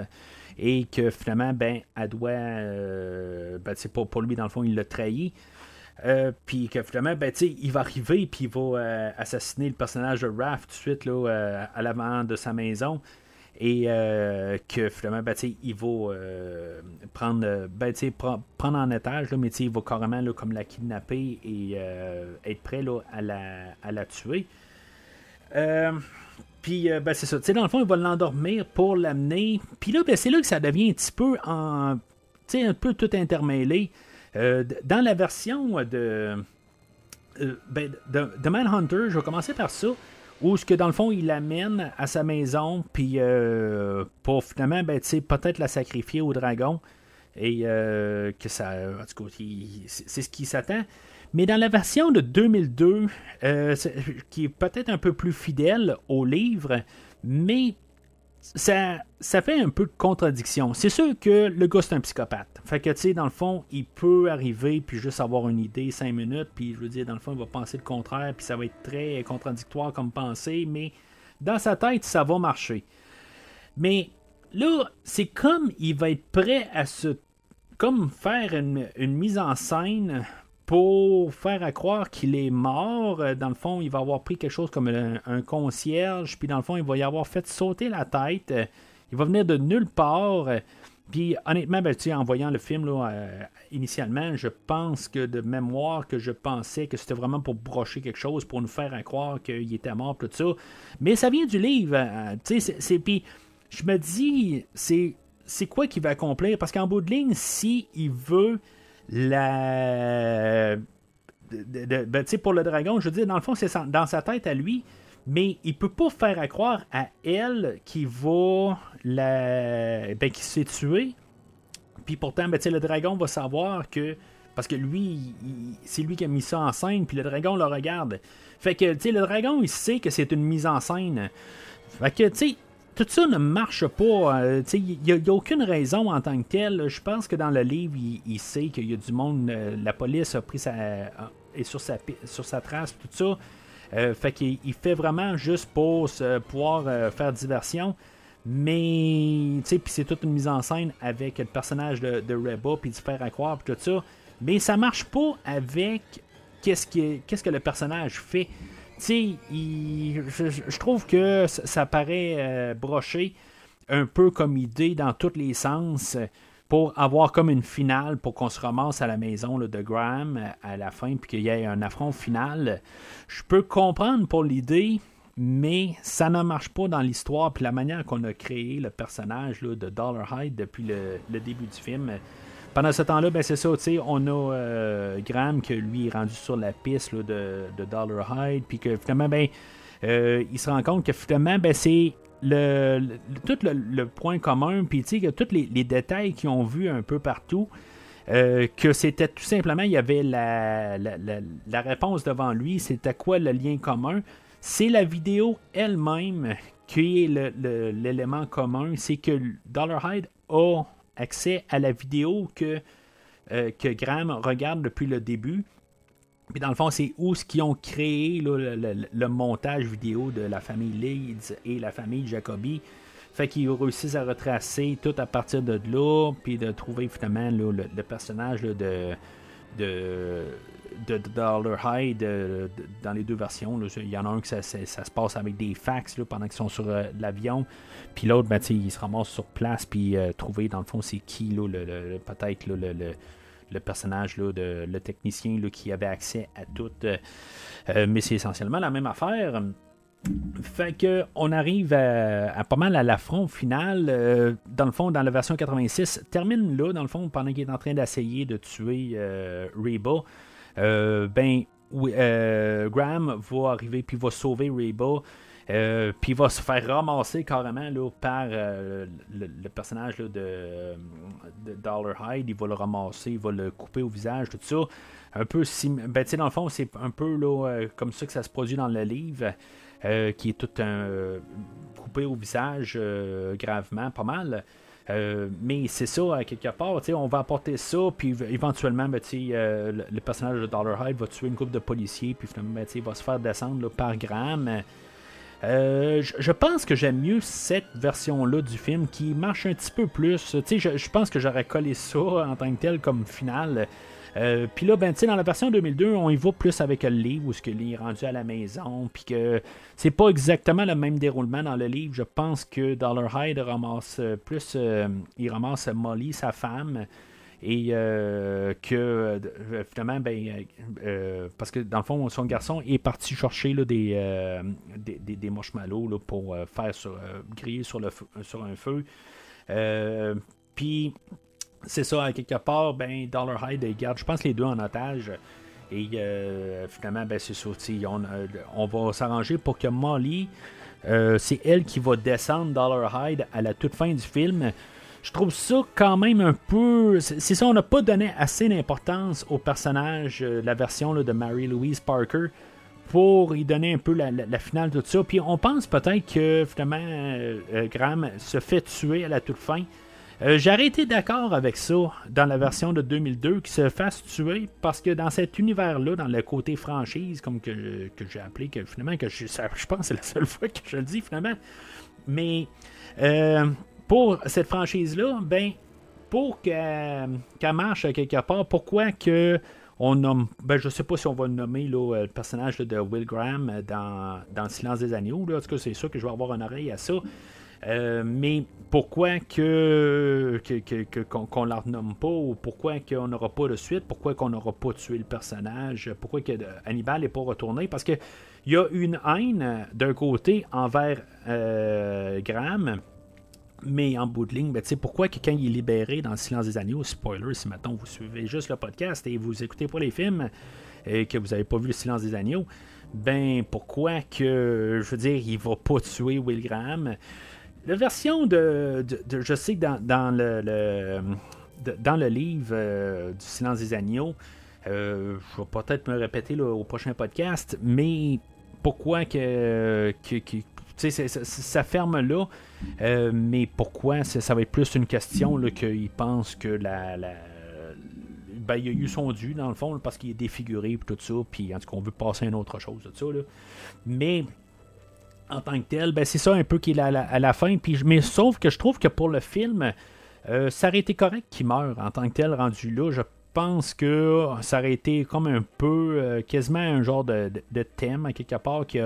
Et que finalement, ben, elle doit. ben, pour, pour lui, dans le fond, il l'a trahi. Euh, puis que finalement, ben, il va arriver puis il va euh, assassiner le personnage de Raph tout de suite là, euh, à l'avant de sa maison. Et que finalement, ben, il va prendre, ben, prendre en étage, là, mais il va carrément comme la kidnapper et être prêt là, à, la, à la tuer. Puis, ben, c'est ça. dans le fond, il va l'endormir pour l'amener. Puis là, ben, c'est là que ça devient un petit peu en. un peu tout intermêlé. Euh, dans la version de, euh, ben, de, de, Manhunter, je vais commencer par ça, où ce que dans le fond il l'amène à sa maison, puis euh, pour finalement ben, peut-être la sacrifier au dragon, et que ça, en tout cas, c'est ce qui s'attend. Mais dans la version de 2002, qui est peut-être un peu plus fidèle au livre, mais ça, ça fait un peu de contradiction. C'est sûr que le gars, c'est un psychopathe. Fait que, tu sais, dans le fond, il peut arriver puis juste avoir une idée cinq minutes, puis je veux dire, dans le fond, il va penser le contraire, puis ça va être très contradictoire comme pensée, mais dans sa tête, ça va marcher. Mais là, c'est comme il va être prêt à se. comme faire une, mise en scène pour faire croire qu'il est mort. Euh, dans le fond, il va avoir pris quelque chose comme un, concierge, puis dans le fond, il va y avoir fait sauter la tête. Euh, il va venir de nulle part. Euh, puis honnêtement, ben, en voyant le film là, initialement, je pense que de mémoire que je pensais que c'était vraiment pour brocher quelque chose, pour nous faire croire qu'il était mort, tout ça. Mais ça vient du livre. c'est, puis je me dis, c'est, c'est quoi qu'il va accomplir? Parce qu'en bout de ligne, si il veut la. Ben, pour le dragon, je veux dire, dans le fond, c'est dans sa tête à lui, mais il peut pas faire à croire à elle qui va la. Ben, qui s'est tué. Puis pourtant, ben, le dragon va savoir que. Parce que lui, c'est lui qui a mis ça en scène, puis le dragon le regarde. Fait que, tu sais, le dragon, il sait que c'est une mise en scène. Fait que, tu sais, tout ça ne marche pas. Euh, il n'y a, aucune raison en tant que tel. Je pense que dans le livre, il, sait qu'il y a du monde. Euh, la police a pris sa. est sur sa, sur sa trace, tout ça. Euh, fait qu'il fait vraiment juste pour pouvoir faire diversion. Mais, tu sais, puis c'est toute une mise en scène avec le personnage de, de Reba, puis de faire à croire, puis tout ça. Mais ça marche pas avec qu'est-ce, qu'est-ce que le personnage fait sais, je, trouve que ça, paraît euh, broché un peu comme idée dans tous les sens pour avoir comme une finale pour qu'on se ramasse à la maison de Graham à la fin puis qu'il y ait un affront final. Je peux comprendre pour l'idée, mais ça ne marche pas dans l'histoire puis la manière qu'on a créé le personnage de Dollar Hyde depuis le début du film pendant ce temps-là, ben c'est ça, on a euh, Graham qui lui est rendu sur la piste de, Dollar Hyde, puis que finalement, ben, il se rend compte que finalement, ben, c'est le, tout le, point commun, puis tu sais, tous les, détails qu'ils ont vus un peu partout, euh, que c'était tout simplement, il y avait la, la, réponse devant lui, c'était quoi le lien commun? C'est la vidéo elle-même qui est l'élément commun, c'est que Dollarhide a accès à la vidéo que, euh, que Graham regarde depuis le début. Puis dans le fond, c'est où ce qu'ils ont créé le, montage vidéo de la famille Leeds et la famille Jacobi. Fait qu'ils réussissent à retracer tout à partir de là, puis de trouver finalement le, personnage de, de, Dollar Hyde dans les deux versions. Il y en a un que ça, se passe avec des fax pendant qu'ils sont sur euh, l'avion, puis l'autre, ben, il se ramasse sur place, puis euh, trouver dans le fond c'est qui, peut-être le le personnage, là, de, le technicien là, qui avait accès à tout. Euh, euh, mais c'est essentiellement la même affaire. Fait que on arrive à, pas mal à l'affront final. Euh, dans le fond, dans la version 86, termine là, dans le fond, pendant qu'il est en train d'essayer de tuer Reba. ben, Graham va arriver puis va sauver Reba. Euh, puis il va se faire ramasser carrément là, par euh, le, personnage de, Dollar Hyde. Il va le ramasser, il va le couper au visage, tout ça. Un peu ben, dans le fond, c'est un peu là, euh, comme ça que ça se produit dans le livre, qui est tout un coupé au visage gravement, pas mal. mais c'est ça, quelque part, on va apporter ça, puis éventuellement, ben, le, personnage de Dollar Hyde va tuer une couple de policiers, puis finalement, ben, il va se faire descendre par Graham. Euh, je pense que j'aime mieux cette version-là du film qui marche un petit peu plus. Je, pense que j'aurais collé ça en tant que tel comme finale. Euh, puis là, ben, dans la version 2002, on y va plus avec le livre où ce que est rendu à la maison, puis que c'est pas exactement le même déroulement dans le livre. Je pense que Dollar Hyde ramasse plus, euh, il ramasse Molly, sa femme, et euh, que euh, finalement, ben, euh, parce que dans le fond, son garçon est parti chercher là, des, des, des, marshmallows pour faire griller sur, le sur un feu. Puis, c'est ça, quelque part, ben, Dollar Hyde garde, je pense, les deux en otage. Et finalement, ben, c'est ça. On, on va s'arranger pour que Molly, c'est elle qui va descendre Dollar Hyde à la toute fin du film je trouve ça quand même un peu. C'est ça, on n'a pas donné assez d'importance au personnage, euh, la version de Mary-Louise Parker, pour y donner un peu la, finale de tout ça. Puis on pense peut-être que finalement, euh, euh, Graham se fait tuer à la toute fin. J'aurais été d'accord avec ça dans la version de 2002, qu'il se fasse tuer, parce que dans cet univers-là, dans le côté franchise, comme que, que j'ai appelé, que finalement, que je, je pense que c'est la seule fois que je le dis finalement, mais pour cette franchise-là, ben, pour qu'elle marche quelque part, pourquoi que on nomme, ben, je sais pas si on va nommer le personnage de Will Graham dans, dans Le silence des agneaux. Là. En tout cas, c'est sûr que je vais avoir une oreille à ça. Euh, mais pourquoi que, qu'on, ne la renomme pas ou pourquoi qu'on n'aura pas de suite, pourquoi qu'on n'aura pas tué le personnage, pourquoi que Hannibal n'est pas retourné, parce que il y a une haine d'un côté envers euh, Graham, mais en bout de ligne, ben, pourquoi que quand il est libéré dans le silence des agneaux, spoiler, si maintenant vous suivez juste le podcast et vous écoutez pas les films et que vous n'avez pas vu le silence des agneaux, ben pourquoi que, je veux dire, il va pas tuer Will Graham? La version de, je sais que dans, le, dans le livre euh, du silence des agneaux, euh, je vais peut-être me répéter au prochain podcast, mais pourquoi que, ça, ferme là, euh, mais pourquoi? Ça, va être plus une question qu'il pense que la, ben, il a eu son dû dans le fond parce qu'il est défiguré et tout ça, puis en tout cas on veut passer à une autre chose de ça. Mais en tant que tel, ben, c'est ça un peu qu'il est à la, fin. Puis, mais sauf que je trouve que pour le film, euh, ça aurait été correct qu'il meure en tant que tel rendu là. Je pense que ça aurait été comme un peu euh, quasiment un genre de, thème à quelque part qui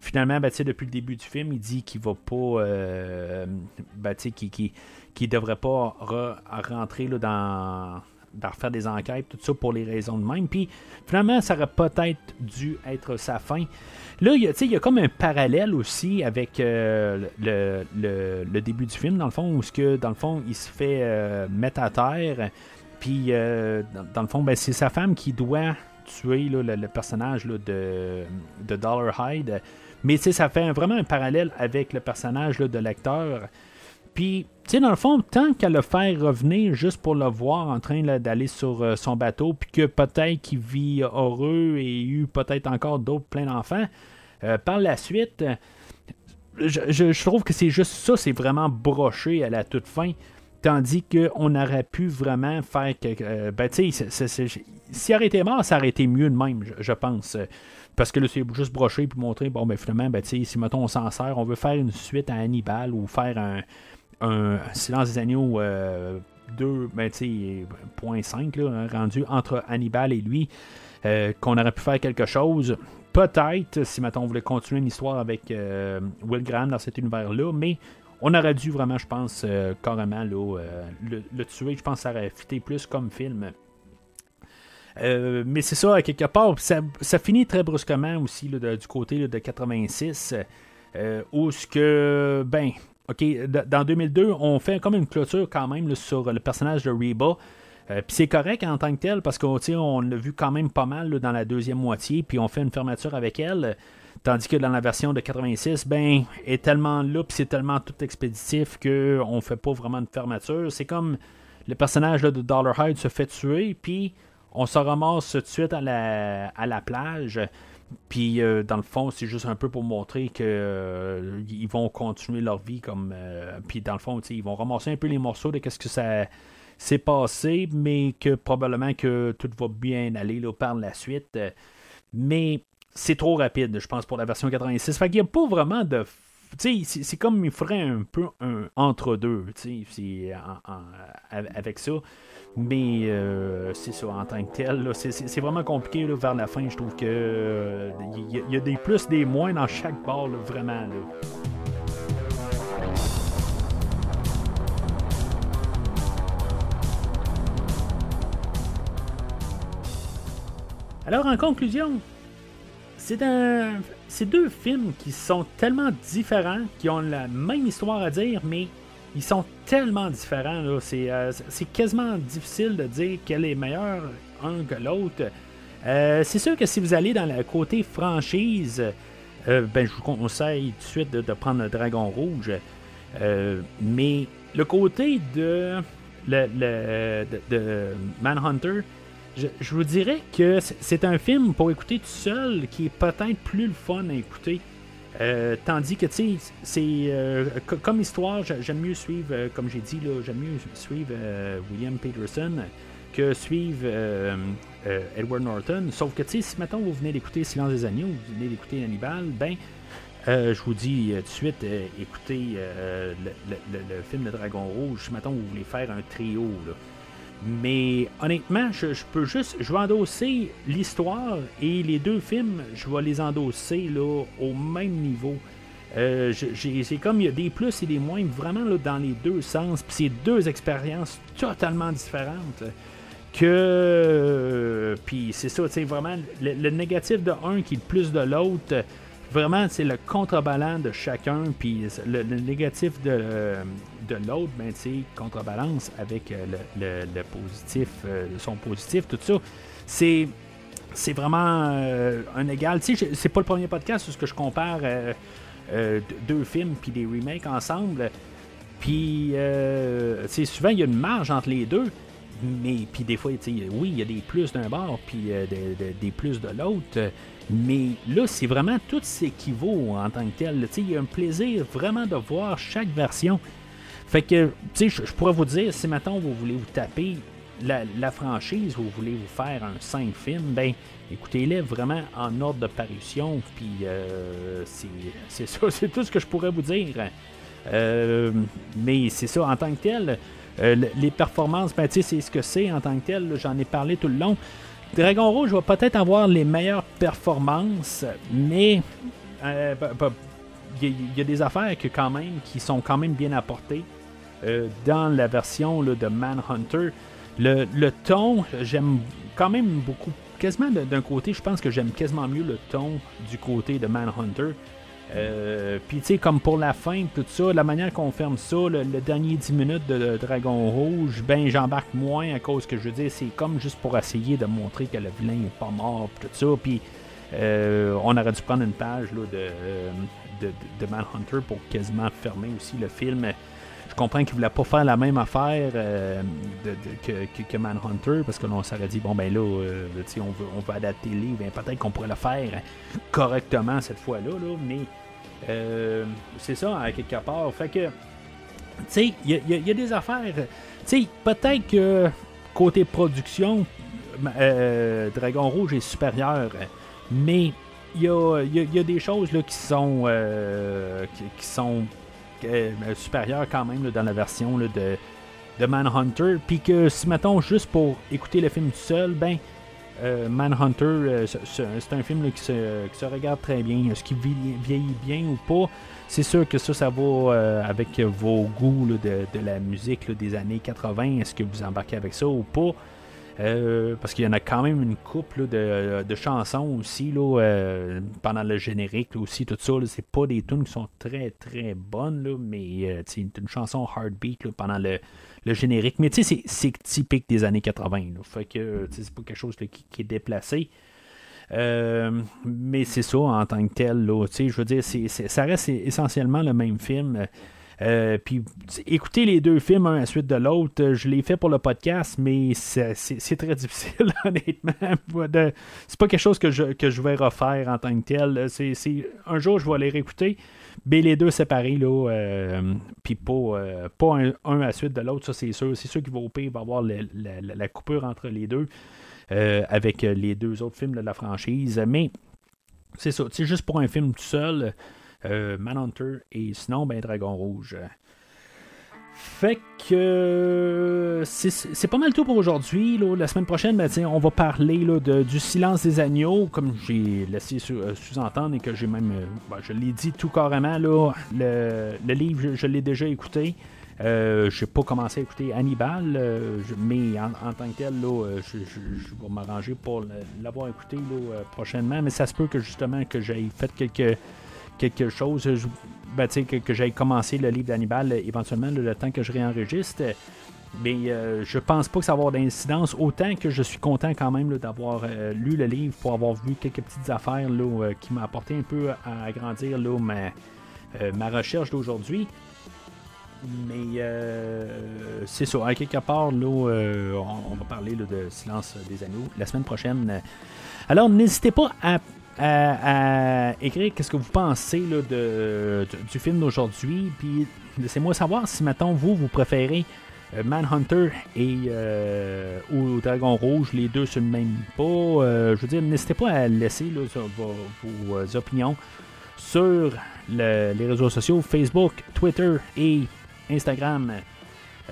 finalement, ben, depuis le début du film, il dit qu'il va pas. Euh, ben, qu'il qui, devrait pas rentrer là, dans, refaire des enquêtes, tout ça pour les raisons de même. Puis finalement, ça aurait peut-être dû être sa fin. Là, il y, a, il y a comme un parallèle aussi avec euh, le, le, début du film, dans le fond, où ce que, dans le fond, il se fait euh, mettre à terre. Puis, euh, dans, le fond, ben, c'est sa femme qui doit tuer le, personnage de, de Dollar Hyde. Mais ça fait vraiment un parallèle avec le personnage de l'acteur. Puis, tu sais, dans le fond, tant qu'à le faire revenir juste pour le voir en train d'aller sur euh, son bateau, puis que peut-être qu'il vit heureux et eu peut-être encore d'autres plein d'enfants, euh, par la suite, je, trouve que c'est juste ça, c'est vraiment broché à la toute fin. Tandis qu'on aurait pu vraiment faire quelque. Euh, ben, tu sais, s'il aurait été mort, ça aurait été mieux de même, je, pense. Parce que là, c'est juste broché puis montrer, bon, ben finalement, ben, si mettons on s'en sert, on veut faire une suite à Hannibal ou faire un, Silence des Agneaux 2, euh, ben, point 5, là, rendu entre Hannibal et lui, euh, qu'on aurait pu faire quelque chose. Peut-être, si maintenant on voulait continuer une histoire avec euh, Will Graham dans cet univers-là, mais on aurait dû vraiment, je pense, carrément là, le, tuer. Je pense que ça aurait fité plus comme film. Mais c'est ça, quelque part, ça, finit très brusquement aussi du côté de 86, où ce que, ben, OK, dans 2002, on fait comme une clôture quand même sur le personnage de Reba. Euh, puis c'est correct en tant que tel parce qu'on on l'a vu quand même pas mal dans la deuxième moitié, puis on fait une fermeture avec elle. Tandis que dans la version de 86, ben, est tellement là, puis c'est tellement tout expéditif qu'on fait pas vraiment de fermeture. C'est comme le personnage de Dollar Hyde se fait tuer, puis on se ramasse tout de suite à la, à la plage. Puis euh, dans le fond, c'est juste un peu pour montrer qu'ils euh, vont continuer leur vie comme. Euh, puis dans le fond, ils vont ramasser un peu les morceaux de qu'est-ce que ça s'est passé, mais que probablement que tout va bien aller là, par la suite. Mais c'est trop rapide, je pense, pour la version 86. Fait qu'il n'y a pas vraiment de. C'est comme il ferait un peu un entre-deux avec ça. Mais euh, c'est ça, en tant que tel, c'est vraiment compliqué vers la fin. Je trouve que il euh, y, a des plus, des moins dans chaque bord, vraiment. Alors, en conclusion, c'est un, c'est deux films qui sont tellement différents, qui ont la même histoire à dire, mais ils sont tellement différents. Euh, c'est, quasiment difficile de dire quel est meilleur un que l'autre. Euh, c'est sûr que si vous allez dans le côté franchise, euh, ben, je vous conseille tout de suite de, prendre le Dragon Rouge. mais le côté de, le, Manhunter, je, je, vous dirais que c'est un film pour écouter tout seul qui est peut-être plus le fun à écouter. Euh, tandis que, tu sais, c'est euh, comme histoire, j'aime mieux suivre, euh, comme j'ai dit, j'aime mieux suivre William Peterson que suivre Edward Norton. Sauf que, tu sais, si maintenant vous venez d'écouter Silence des Agneaux, vous venez d'écouter Hannibal, ben, je vous dis tout de suite, écoutez le, film de Dragon Rouge. Si maintenant vous voulez faire un trio, là. Mais honnêtement, je, peux juste. Je vais endosser l'histoire et les deux films, je vais les endosser là, au même niveau. Euh, c'est comme il y a des plus et des moins vraiment là, dans les deux sens. Puis c'est deux expériences totalement différentes. Que. Puis c'est ça, c'est vraiment le, négatif de un qui est le plus de l'autre vraiment, c'est le contrebalan de chacun, puis le, négatif de, de l'autre, ben, contrebalance avec euh, le, positif, euh, son positif, tout ça. C'est. C'est vraiment euh, un égal. Tu sais, c'est pas le premier podcast où je compare deux films puis des remakes ensemble. Puis, c'est souvent, il y a une marge entre les deux. Mais, puis des fois, oui, il y a des plus d'un bord, puis des plus de l'autre. Mais là, c'est vraiment tout s'équivaut en tant que tel. Il y a un plaisir vraiment de voir chaque version. Fait que, tu sais, je pourrais vous dire, si maintenant vous voulez vous taper la, franchise, vous voulez vous faire un 5 films, ben, écoutez-les vraiment en ordre de parution. Puis, euh, c'est ça, c'est tout ce que je pourrais vous dire. Euh, mais c'est ça, en tant que tel, euh, les performances, ben, tu sais, c'est ce que c'est en tant que tel. J'en ai parlé tout le long. Dragon Rouge va peut-être avoir les meilleures performances, mais euh, il y, a des affaires qui sont quand même bien apportées euh, dans la version de Manhunter. Le ton, j'aime quand même beaucoup. Quasiment d'un côté, je pense que j'aime quasiment mieux le ton du côté de Manhunter. Euh, Puis, tu sais, comme pour la fin, tout ça, la manière qu'on ferme ça, le, dernier 10 minutes de, Dragon Rouge, ben, j'embarque moins à cause que je veux dire, c'est comme juste pour essayer de montrer que le vilain est pas mort, tout ça. Puis, Euh, on aurait dû prendre une page là, de, de, de, Manhunter pour quasiment fermer aussi le film. Je comprends qu'il voulait pas faire la même affaire que, que, Manhunter parce que l'on s'aurait dit bon ben là, on, veut, on veut adapter le livre, ben, peut-être qu'on pourrait le faire correctement cette fois-là, là, mais c'est ça quelque part. Fait que tu sais, il y, a des affaires. Tu sais, peut-être que côté production, euh, Dragon Rouge est supérieur, mais il y a, des choses là, qui sont, euh, qui, sont euh, supérieures quand même dans la version de, Manhunter. Puis que si, mettons, juste pour écouter le film seul, ben. Manhunter, c'est un film qui, se, regarde très bien. Est-ce qu'il vieillit bien ou pas? C'est sûr que ça, ça va euh, avec vos goûts de, la musique des années 80. Est-ce que vous embarquez avec ça ou pas? Euh, parce qu'il y en a quand même une couple de, chansons aussi là, euh, pendant le générique aussi, tout ça. C'est pas des tunes qui sont très très bonnes, mais c'est une chanson heartbeat pendant le, générique. Mais tu sais, c'est typique des années 80. Fait que c'est pas quelque chose qui, est déplacé. Euh, mais c'est ça en tant que tel. Là, je veux dire, ça reste essentiellement le même film. Euh, puis écouter les deux films un à la suite de l'autre, je l'ai fait pour le podcast, mais c'est très difficile, honnêtement. C'est pas quelque chose que je, que je vais refaire en tant que tel. Un jour, je vais les réécouter, mais les deux séparés, là, euh, puis pas, pas un, à la suite de l'autre, ça c'est sûr. C'est sûr qu'il va au pire, va avoir la, coupure entre les deux. Euh, avec les deux autres films de la franchise. Mais c'est ça, c'est juste pour un film tout seul, euh, Manhunter et sinon, ben, Dragon Rouge. Fait que c'est pas mal tout pour aujourd'hui. La semaine prochaine, ben, on va parler là, de, du silence des agneaux, comme j'ai laissé euh, sous-entendre et que j'ai même, ben, je l'ai dit tout carrément, là, le, le livre, je l'ai déjà écouté. Euh, je n'ai pas commencé à écouter Hannibal, euh, mais en, tant que tel, euh, je, vais m'arranger pour l'avoir écouté prochainement. Mais ça se peut que justement que j'aille fait quelque, quelque chose, ben, que, que j'aille commencé le livre d'Hannibal éventuellement le temps que je réenregistre. Mais je pense pas que ça va avoir d'incidence. Autant que je suis content quand même d'avoir lu le livre pour avoir vu quelques petites affaires qui m'ont apporté un peu à agrandir ma, ma recherche d'aujourd'hui. Mais euh, c'est ça. À quelque part, là, euh, on, va parler de Silence des Anneaux la semaine prochaine. Alors, n'hésitez pas à, écrire qu'est-ce que vous pensez de, du film d'aujourd'hui? Puis, laissez-moi savoir si, maintenant vous, vous préférez euh, Manhunter et ou Dragon Rouge, les deux sur le même pas. je veux dire, n'hésitez pas à laisser vos, opinions sur les réseaux sociaux Facebook, Twitter et Instagram.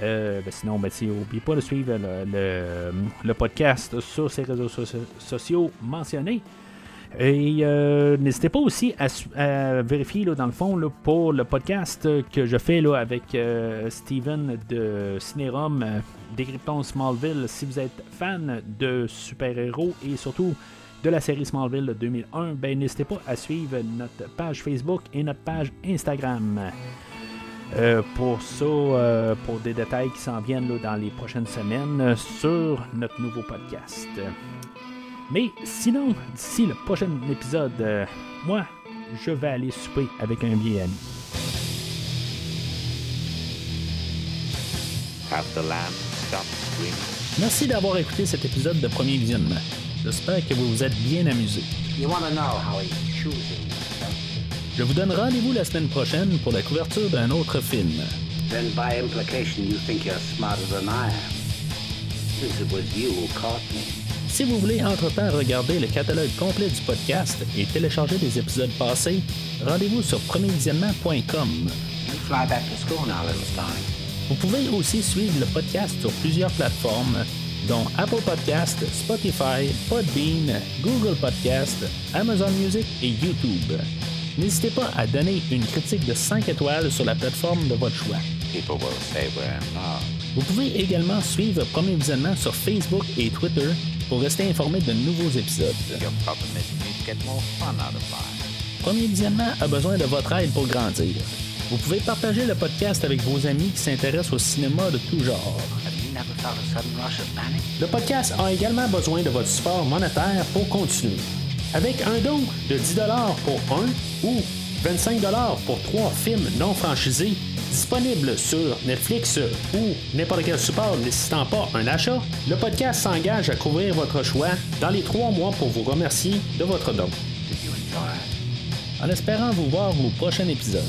Euh, ben sinon, ben, n'oubliez pas de suivre le, podcast sur ces réseaux sociaux mentionnés. Et euh, n'hésitez pas aussi à, vérifier dans le fond pour le podcast que je fais là, avec euh, Steven de Cinérum, Décryptons Smallville. Si vous êtes fan de super-héros et surtout de la série Smallville 2001, ben, n'hésitez pas à suivre notre page Facebook et notre page Instagram. Euh, pour ça, euh, pour des détails qui s'en viennent dans les prochaines semaines euh, sur notre nouveau podcast. Mais sinon, d'ici le prochain épisode, moi, je vais aller souper avec un vieil ami. Merci d'avoir écouté cet épisode de Premier Visionnement. J'espère que vous vous êtes bien amusé. Je vous donne rendez-vous la semaine prochaine pour la couverture d'un autre film. Then by implication you think you're smarter than I am. Since it was you who caught me. Si vous voulez entre-temps regarder le catalogue complet du podcast et télécharger des épisodes passés, rendez-vous sur premiervisionnement.com. Vous pouvez aussi suivre le podcast sur plusieurs plateformes, dont Apple Podcast, Spotify, Podbean, Google Podcast, Amazon Music et YouTube. N'hésitez pas à donner une critique de 5 étoiles sur la plateforme de votre choix. Vous pouvez également suivre Premier Visionnement sur Facebook et Twitter pour rester informé de nouveaux épisodes. Premier Visionnement a besoin de votre aide pour grandir. Vous pouvez partager le podcast avec vos amis qui s'intéressent au cinéma de tout genre. Le podcast a également besoin de votre support monétaire pour continuer. Avec un don de 10 pour un ou 25 pour trois films non franchisés disponibles sur Netflix ou n'importe quel support nécessitant pas un achat, le podcast s'engage à couvrir votre choix dans les trois mois pour vous remercier de votre don. En espérant vous voir au prochain épisode.